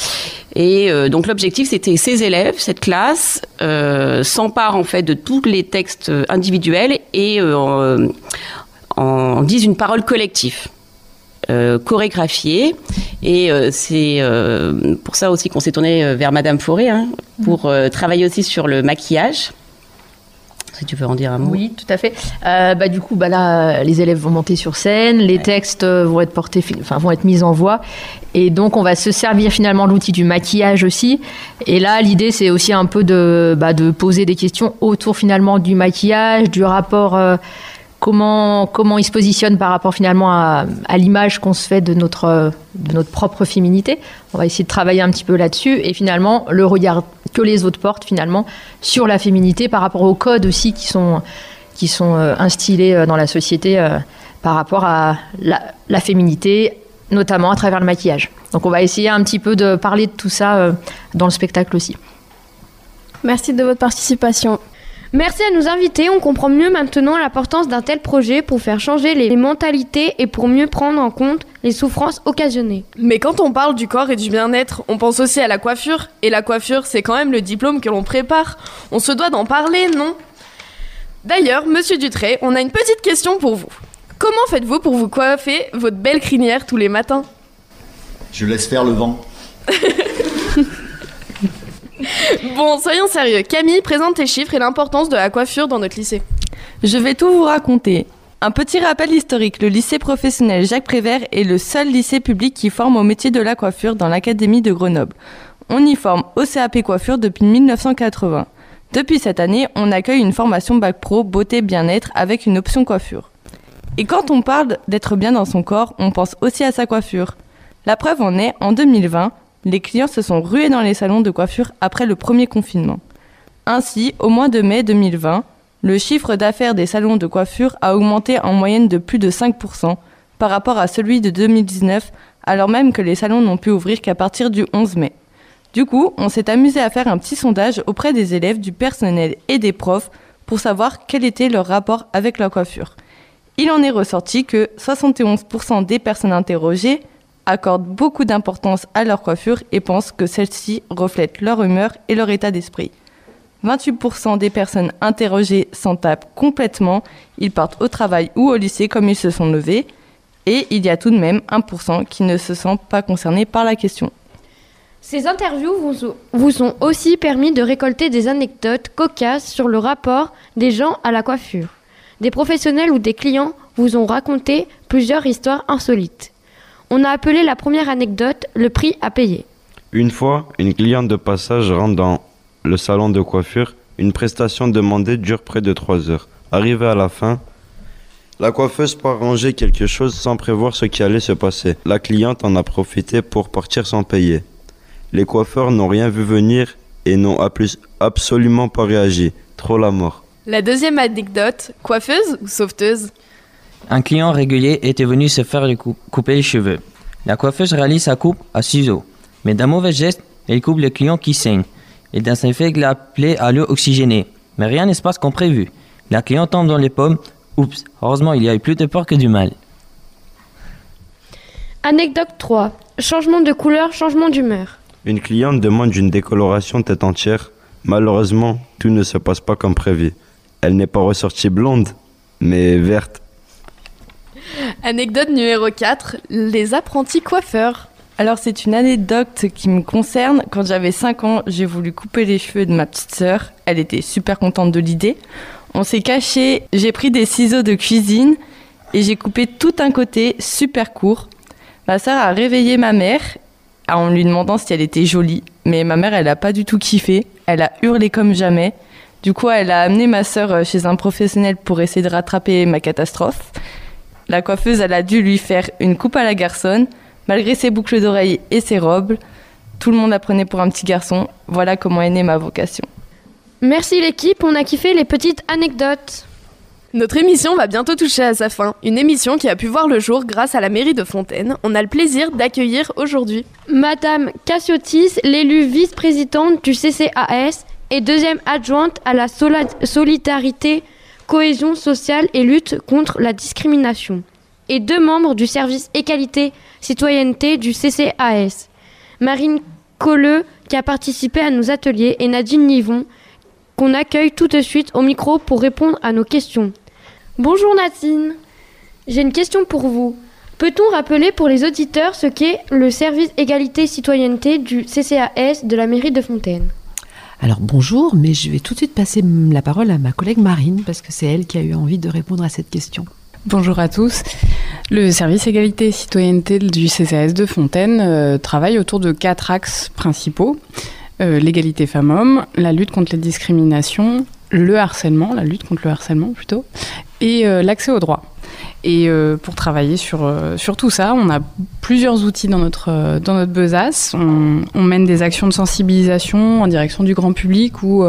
Et donc l'objectif c'était ces élèves, cette classe, s'emparent en fait de tous les textes individuels et en disent une parole collective euh, chorégraphiée. Et euh, c'est euh, pour ça aussi qu'on s'est tourné euh, vers Madame Fauré, hein, pour euh, travailler aussi sur le maquillage. Si tu veux en dire un mot. Oui, tout à fait. Euh, bah, du coup, bah, là, les élèves vont monter sur scène, les textes vont être portés, fi- enfin, vont être mis en voix, et donc on va se servir finalement de l'outil du maquillage aussi. Et là, l'idée, c'est aussi un peu de, bah, de poser des questions autour finalement du maquillage, du rapport. euh, Comment, comment il se positionne par rapport finalement à, l'image qu'on se fait de notre, de notre propre féminité. On va essayer de travailler un petit peu là-dessus et finalement le regard que les autres portent finalement sur la féminité par rapport aux codes aussi qui sont, qui sont euh, instillés euh, dans la société euh, par rapport à la, la féminité, notamment à travers le maquillage. Donc on va essayer un petit peu de parler de tout ça dans le spectacle aussi. Merci de votre participation. Merci à nos invités, on comprend mieux maintenant l'importance d'un tel projet pour faire changer les mentalités et pour mieux prendre en compte les souffrances occasionnées. Mais quand on parle du corps et du bien-être, on pense aussi à la coiffure. Et la coiffure, c'est quand même le diplôme que l'on prépare. On se doit d'en parler, non? D'ailleurs, monsieur Dutré, on a une petite question pour vous. Comment faites-vous pour vous coiffer votre belle crinière tous les matins? Je laisse faire le vent. *laughs* *laughs* Bon, soyons sérieux. Camille, présente tes chiffres et l'importance de la coiffure dans notre lycée. Je vais tout vous raconter. Un petit rappel historique, le lycée professionnel Jacques Prévert est le seul lycée public qui forme au métier de la coiffure dans l'Académie de Grenoble. On y forme au CAP coiffure depuis 1980. Depuis cette année, on accueille une formation bac pro beauté bien-être avec une option coiffure. Et quand on parle d'être bien dans son corps, on pense aussi à sa coiffure. La preuve en est, en 2020, les clients se sont rués dans les salons de coiffure après le premier confinement. Ainsi, au mois de mai 2020, le chiffre d'affaires des salons de coiffure a augmenté en moyenne de plus de 5% par rapport à celui de 2019, alors même que les salons n'ont pu ouvrir qu'à partir du 11 mai. Du coup, on s'est amusé à faire un petit sondage auprès des élèves, du personnel et des profs pour savoir quel était leur rapport avec la coiffure. Il en est ressorti que 71% des personnes interrogées accordent beaucoup d'importance à leur coiffure et pensent que celle-ci reflète leur humeur et leur état d'esprit. 28% des personnes interrogées s'en tapent complètement, ils partent au travail ou au lycée comme ils se sont levés, et il y a tout de même 1% qui ne se sent pas concernés par la question. Ces interviews vous, vous ont aussi permis de récolter des anecdotes cocasses sur le rapport des gens à la coiffure. Des professionnels ou des clients vous ont raconté plusieurs histoires insolites. On a appelé la première anecdote le prix à payer. Une fois, une cliente de passage rentre dans le salon de coiffure. Une prestation demandée dure près de 3 heures. Arrivée à la fin, la coiffeuse part ranger quelque chose sans prévoir ce qui allait se passer. La cliente en a profité pour partir sans payer. Les coiffeurs n'ont rien vu venir et n'ont absolument pas réagi. Trop la mort. La deuxième anecdote, coiffeuse ou sauveteuse? Un client régulier était venu se faire couper les cheveux. La coiffeuse réalise sa coupe à ciseaux, mais d'un mauvais geste, elle coupe le client qui saigne. Et d'un effet, la plaie à l'eau oxygénée. Mais rien ne se passe comme prévu. La cliente tombe dans les pommes. Oups, heureusement, il y a eu plus de peur que du mal. Anecdote 3. Changement de couleur, changement d'humeur. Une cliente demande une décoloration tête entière. Malheureusement, tout ne se passe pas comme prévu. Elle n'est pas ressortie blonde, mais verte. Anecdote numéro 4. Les apprentis coiffeurs. Alors c'est une anecdote qui me concerne. Quand j'avais 5 ans, j'ai voulu couper les cheveux de ma petite sœur. Elle était super contente de l'idée. On s'est caché, j'ai pris des ciseaux de cuisine et j'ai coupé tout un côté super court. Ma sœur a réveillé ma mère en lui demandant si elle était jolie. Mais ma mère, elle n'a pas du tout kiffé. Elle a hurlé comme jamais. Du coup, elle a amené ma sœur chez un professionnel pour essayer de rattraper ma catastrophe. La coiffeuse, elle a dû lui faire une coupe à la garçonne. Malgré ses boucles d'oreilles et ses robes, tout le monde la prenait pour un petit garçon. Voilà comment est née ma vocation. Merci l'équipe, on a kiffé les petites anecdotes. Notre émission va bientôt toucher à sa fin. Une émission qui a pu voir le jour grâce à la mairie de Fontaine. On a le plaisir d'accueillir aujourd'hui Madame Cassiotis, l'élue vice-présidente du CCAS et deuxième adjointe à la solidarité, cohésion sociale et lutte contre la discrimination. Et deux membres du service égalité citoyenneté du CCAS. Marine Colleux qui a participé à nos ateliers et Nadine Nivon qu'on accueille tout de suite au micro pour répondre à nos questions. Bonjour Nadine, j'ai une question pour vous. Peut-on rappeler pour les auditeurs ce qu'est le service égalité citoyenneté du CCAS de la mairie de Fontaine? Alors bonjour, mais je vais tout de suite passer la parole à ma collègue Marine parce que c'est elle qui a eu envie de répondre à cette question. Bonjour à tous. Le service égalité et citoyenneté du CCAS de Fontaine euh, travaille autour de quatre axes principaux. Euh, l'égalité femmes-hommes, la lutte contre les discriminations, le harcèlement, la lutte contre le harcèlement plutôt, et euh, l'accès aux droits. Et euh, pour travailler sur, euh, sur tout ça, on a plusieurs outils dans notre, dans notre besace. On, on, mène des actions de sensibilisation en direction du grand public ou,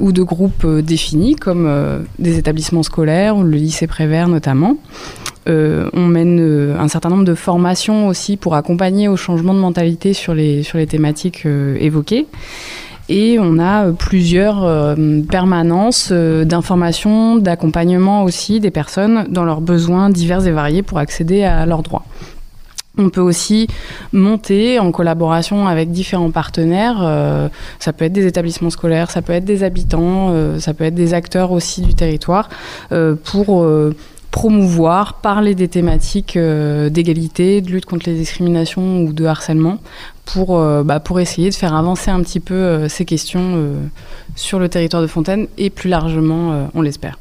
ou de groupes définis, comme des établissements scolaires ou le lycée Prévert notamment. on mène un certain nombre de formations aussi pour accompagner au changement de mentalité sur les, sur les thématiques évoquées et on a euh, plusieurs euh, permanences euh, d'information, d'accompagnement aussi des personnes dans leurs besoins divers et variés pour accéder à leurs droits. On peut aussi monter en collaboration avec différents partenaires. ça peut être des établissements scolaires, ça peut être des habitants, ça peut être des acteurs aussi du territoire pour promouvoir, parler des thématiques d'égalité, de lutte contre les discriminations ou de harcèlement pour, euh, bah, essayer de faire avancer un petit peu euh, ces questions euh, sur le territoire de Fontaine et plus largement, on l'espère.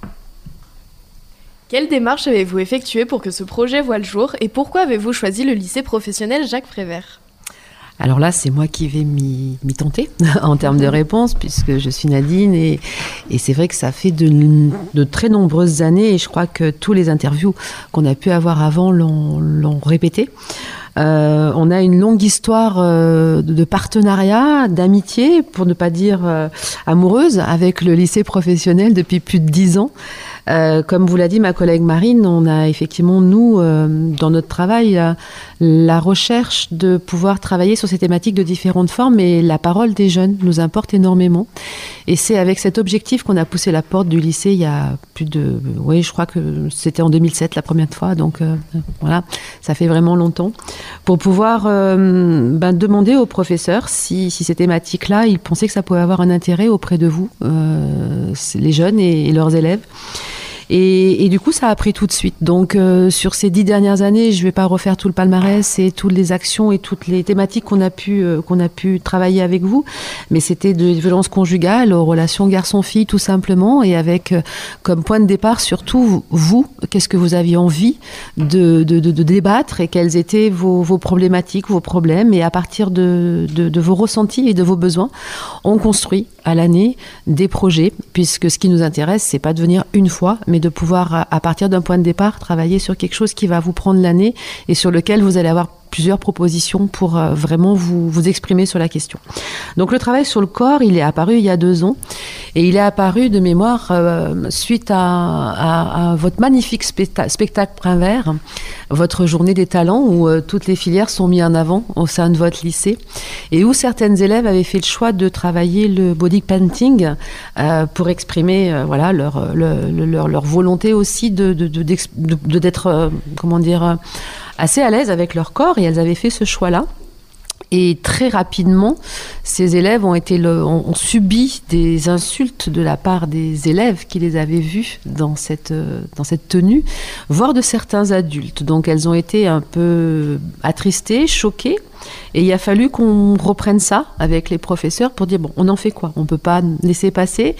Quelle démarche avez-vous effectuée pour que ce projet voit le jour et pourquoi avez-vous choisi le lycée professionnel Jacques Prévert alors là, c'est moi qui vais m'y tenter *laughs* en termes de réponse, puisque je suis Nadine, et, c'est vrai que ça fait de, très nombreuses années, et je crois que tous les interviews qu'on a pu avoir avant l'ont répété. Euh, on a une longue histoire euh, de partenariat, d'amitié, pour ne pas dire euh, amoureuse, avec le lycée professionnel depuis plus de dix ans. Comme vous l'a dit ma collègue Marine, on a effectivement, nous, dans notre travail, la recherche de pouvoir travailler sur ces thématiques de différentes formes et la parole des jeunes nous importe énormément. Et c'est avec cet objectif qu'on a poussé la porte du lycée il y a plus de... Oui, je crois que c'était en 2007 la première fois, donc voilà, ça fait vraiment longtemps pour pouvoir euh, ben, demander aux professeurs si, ces thématiques-là, ils pensaient que ça pouvait avoir un intérêt auprès de vous, euh, les jeunes et, leurs élèves. Et, du coup, ça a pris tout de suite. Donc, euh, sur ces dix dernières années, je ne vais pas refaire tout le palmarès et toutes les actions et toutes les thématiques qu'on a pu euh, qu'on a pu travailler avec vous. Mais c'était de violences conjugales, aux relations garçon-fille, tout simplement, et avec euh, comme point de départ surtout vous, qu'est-ce que vous aviez envie de, de, de, débattre et quelles étaient vos, vos, problématiques, vos problèmes. Et à partir de, de vos ressentis et de vos besoins, on construit à l'année des projets, puisque ce qui nous intéresse, c'est pas de venir une fois, mais de pouvoir, à partir d'un point de départ, travailler sur quelque chose qui va vous prendre l'année et sur lequel vous allez avoir plusieurs propositions pour euh, vraiment vous, vous exprimer sur la question. Donc le travail sur le corps, il est apparu il y a deux ans et il est apparu de mémoire euh, suite à, votre magnifique spectacle Prin Vert, votre journée des talents où euh, toutes les filières sont mises en avant au sein de votre lycée et où certaines élèves avaient fait le choix de travailler le body painting pour exprimer voilà leur, leur, leur, volonté aussi de d'être comment dire assez à l'aise avec leur corps et elles avaient fait ce choix-là. Et très rapidement, ces élèves ont, été ont, subi des insultes de la part des élèves qui les avaient vus dans cette, dans cette tenue, voire de certains adultes. Donc elles ont été un peu attristées, choquées. Et il a fallu qu'on reprenne ça avec les professeurs pour dire bon, on en fait quoi? On peut pas laisser passer.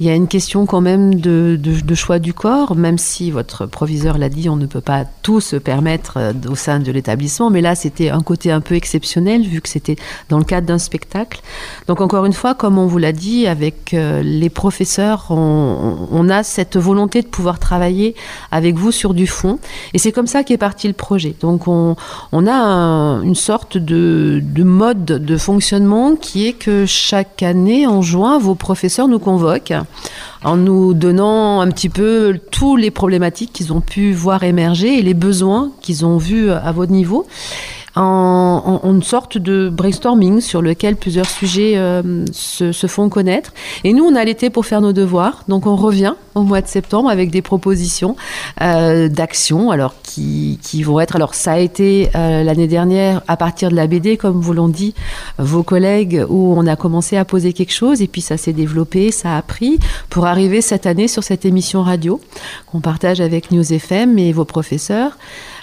Il y a une question quand même de, choix du corps, même si votre proviseur l'a dit, on ne peut pas tout se permettre euh, au sein de l'établissement. Mais là, c'était un côté un peu exceptionnel vu que c'était dans le cadre d'un spectacle. Donc encore une fois, comme on vous l'a dit, avec euh, les professeurs, on, a cette volonté de pouvoir travailler avec vous sur du fond. Et c'est comme ça qu'est parti le projet. Donc on, a une sorte de, mode de fonctionnement qui est que chaque année, en juin, vos professeurs nous convoquent en nous donnant un petit peu tous les problématiques qu'ils ont pu voir émerger et les besoins qu'ils ont vus à votre niveau en, une sorte de brainstorming sur lequel plusieurs sujets euh, se, se, font connaître. Et nous, on a l'été pour faire nos devoirs, donc on revient au mois de septembre avec des propositions euh, d'actions, alors qui, qui, vont être. Alors ça a été euh, l'année dernière à partir de la BD, comme vous l'ont dit vos collègues, où on a commencé à poser quelque chose et puis ça s'est développé, ça a pris pour arriver cette année sur cette émission radio qu'on partage avec News FM et vos professeurs.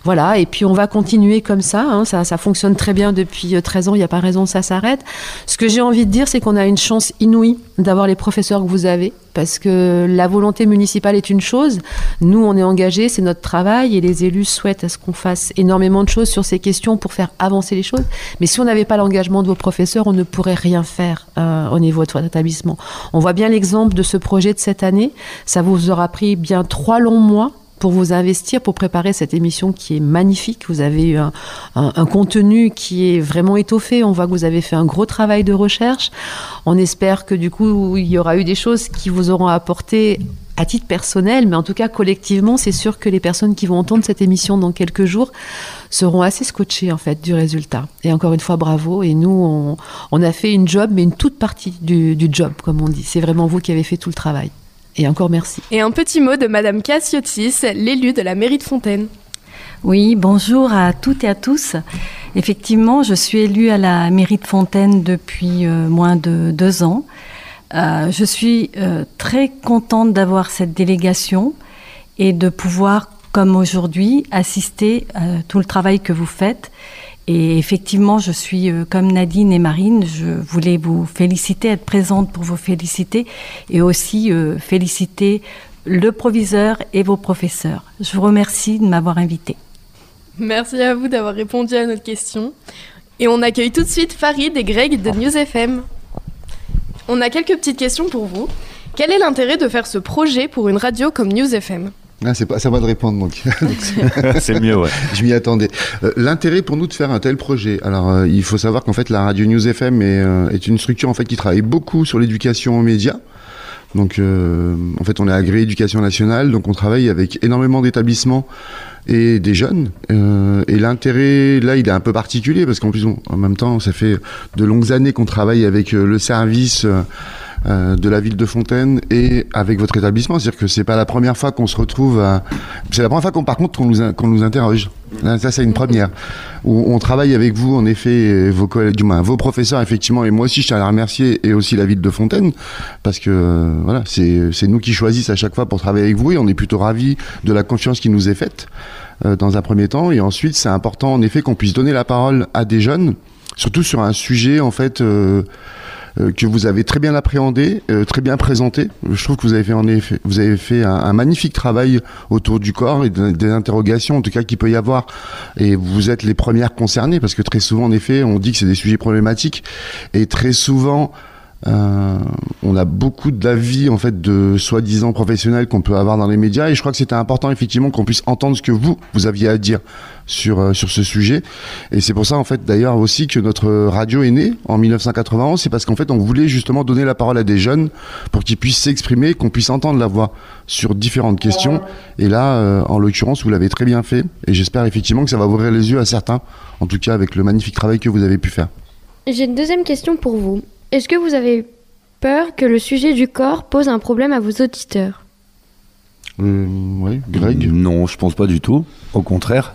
Voilà, et puis on va continuer comme ça, hein, ça, fonctionne très bien depuis 13 euh, ans, il n'y a pas raison que ça s'arrête. Ce que j'ai envie de dire, c'est qu'on a une chance inouïe d'avoir les professeurs que vous avez, parce que la volonté municipale est une chose, nous on est engagés, c'est notre travail, et les élus souhaitent à ce qu'on fasse énormément de choses sur ces questions pour faire avancer les choses, mais si on n'avait pas l'engagement de vos professeurs, on ne pourrait rien faire euh, au niveau de votre établissement. On voit bien l'exemple de ce projet de cette année, ça vous aura pris bien trois longs mois pour vous investir, pour préparer cette émission qui est magnifique. Vous avez eu un, contenu qui est vraiment étoffé. On voit que vous avez fait un gros travail de recherche. On espère que du coup, il y aura eu des choses qui vous auront apporté à titre personnel, mais en tout cas collectivement, c'est sûr que les personnes qui vont entendre cette émission dans quelques jours seront assez scotchées en fait du résultat. Et encore une fois, bravo. Et nous, on, a fait une job, mais une toute partie du job, comme on dit. C'est vraiment vous qui avez fait tout le travail. Et encore merci. Et un petit mot de Madame Cassiotis, l'élue de la mairie de Fontaine. Oui, bonjour à toutes et à tous. Effectivement, je suis élue à la mairie de Fontaine depuis euh, moins de deux ans. Euh, je suis euh, très contente d'avoir cette délégation et de pouvoir, comme aujourd'hui, assister à tout le travail que vous faites et effectivement, je suis euh, comme Nadine et Marine, je voulais vous féliciter, être présente pour vous féliciter et aussi euh, féliciter le proviseur et vos professeurs. Je vous remercie de m'avoir invité. Merci à vous d'avoir répondu à notre question. Et on accueille tout de suite Farid et Greg de News FM. On a quelques petites questions pour vous. Quel est l'intérêt de faire ce projet pour une radio comme News FM ah, c'est pas, ça va de répondre *laughs* donc. *laughs* c'est mieux, ouais. Je m'y attendais. Euh, L'intérêt pour nous de faire un tel projet. Alors, euh, il faut savoir qu'en fait, la radio News FM est, euh, est, une structure en fait qui travaille beaucoup sur l'éducation aux médias. Donc, euh, en fait, on est agréé éducation nationale, donc on travaille avec énormément d'établissements et des jeunes. Euh, et l'intérêt, là, il est un peu particulier parce qu'en plus, on, en même temps, ça fait de longues années qu'on travaille avec le service. Euh, de la ville de Fontaine et avec votre établissement. C'est-à-dire que c'est pas la première fois qu'on se retrouve. À... C'est la première fois qu'on, par contre, qu'on nous, nous interroge. ça, c'est une première. On travaille avec vous, en effet, vos collègues, du moins, vos professeurs, effectivement, et moi aussi, je tiens à remercier, et aussi la ville de Fontaine, parce que euh, voilà, c'est, c'est nous qui choisissent à chaque fois pour travailler avec vous, et on est plutôt ravis de la confiance qui nous est faite euh, dans un premier temps, et ensuite, c'est important, en effet, qu'on puisse donner la parole à des jeunes, surtout sur un sujet, en fait. Euh, que vous avez très bien appréhendé, euh, très bien présenté. Je trouve que vous avez fait en effet, vous avez fait un, magnifique travail autour du corps et de, des interrogations, en tout cas qu'il peut y avoir. Et vous êtes les premières concernées parce que très souvent, en effet, on dit que c'est des sujets problématiques et très souvent. Euh, on a beaucoup d'avis en fait de soi-disant professionnels qu'on peut avoir dans les médias et je crois que c'était important effectivement qu'on puisse entendre ce que vous vous aviez à dire sur euh, sur ce sujet et c'est pour ça en fait d'ailleurs aussi que notre radio est née en 1991 c'est parce qu'en fait on voulait justement donner la parole à des jeunes pour qu'ils puissent s'exprimer qu'on puisse entendre la voix sur différentes questions et là euh, en l'occurrence vous l'avez très bien fait et j'espère effectivement que ça va ouvrir les yeux à certains en tout cas avec le magnifique travail que vous avez pu faire. J'ai une deuxième question pour vous. Est-ce que vous avez peur que le sujet du corps pose un problème à vos auditeurs euh, oui, Greg Non, je pense pas du tout. Au contraire,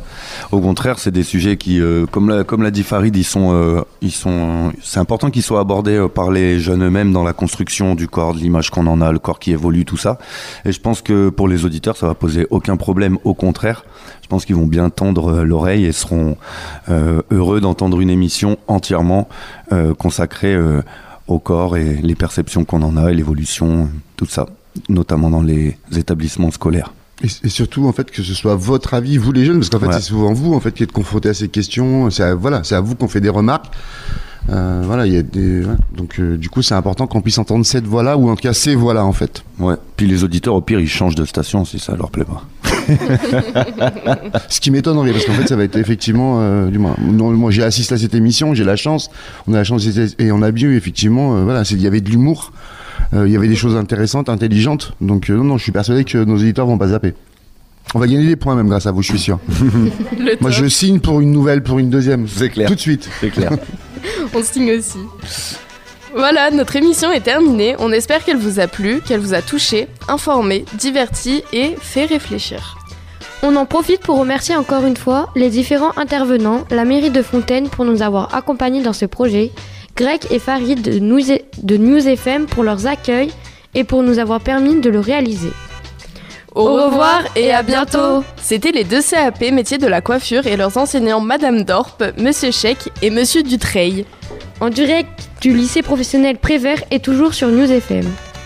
au contraire, c'est des sujets qui, euh, comme l'a comme l'a dit Farid, ils sont, euh, ils sont. C'est important qu'ils soient abordés euh, par les jeunes eux-mêmes dans la construction du corps, de l'image qu'on en a, le corps qui évolue, tout ça. Et je pense que pour les auditeurs, ça va poser aucun problème. Au contraire, je pense qu'ils vont bien tendre euh, l'oreille et seront euh, heureux d'entendre une émission entièrement euh, consacrée euh, au corps et les perceptions qu'on en a et l'évolution, tout ça, notamment dans les établissements scolaires. Et, surtout en fait que ce soit votre avis, vous les jeunes, parce qu'en fait ouais. c'est souvent vous en fait qui êtes confrontés à ces questions. C'est à, voilà, c'est à vous qu'on fait des remarques. Euh, voilà, il y a des ouais. donc euh, du coup c'est important qu'on puisse entendre cette voix-là ou en tout cas ces voix-là en fait. Ouais. Puis les auditeurs au pire ils changent de station si ça leur plaît pas. *laughs* Ce qui m'étonnerait parce qu'en fait ça va être effectivement euh, du moins non, moi j'ai assisté à cette émission, j'ai la chance, on a la chance et on a bien eu effectivement euh, voilà, il y avait de l'humour, euh, il y avait des choses intéressantes, intelligentes. Donc non non, je suis persuadé que nos éditeurs vont pas zapper. On va gagner des points même grâce à vous, je suis sûr. *laughs* Moi, je signe pour une nouvelle, pour une deuxième. C'est clair. Tout de suite. C'est clair. *laughs* On signe aussi. Voilà, notre émission est terminée. On espère qu'elle vous a plu, qu'elle vous a touché, informé, diverti et fait réfléchir. On en profite pour remercier encore une fois les différents intervenants, la mairie de Fontaine pour nous avoir accompagnés dans ce projet, Greg et Farid de News, News FM pour leurs accueils et pour nous avoir permis de le réaliser. Au revoir et à bientôt C'était les deux CAP métiers de la coiffure et leurs enseignants Madame Dorp, Monsieur Chek et Monsieur Dutreil. En direct du lycée professionnel Prévert et toujours sur News FM.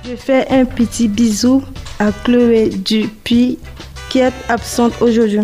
Je fais un petit bisou à Chloé Dupuis qui est absente aujourd'hui.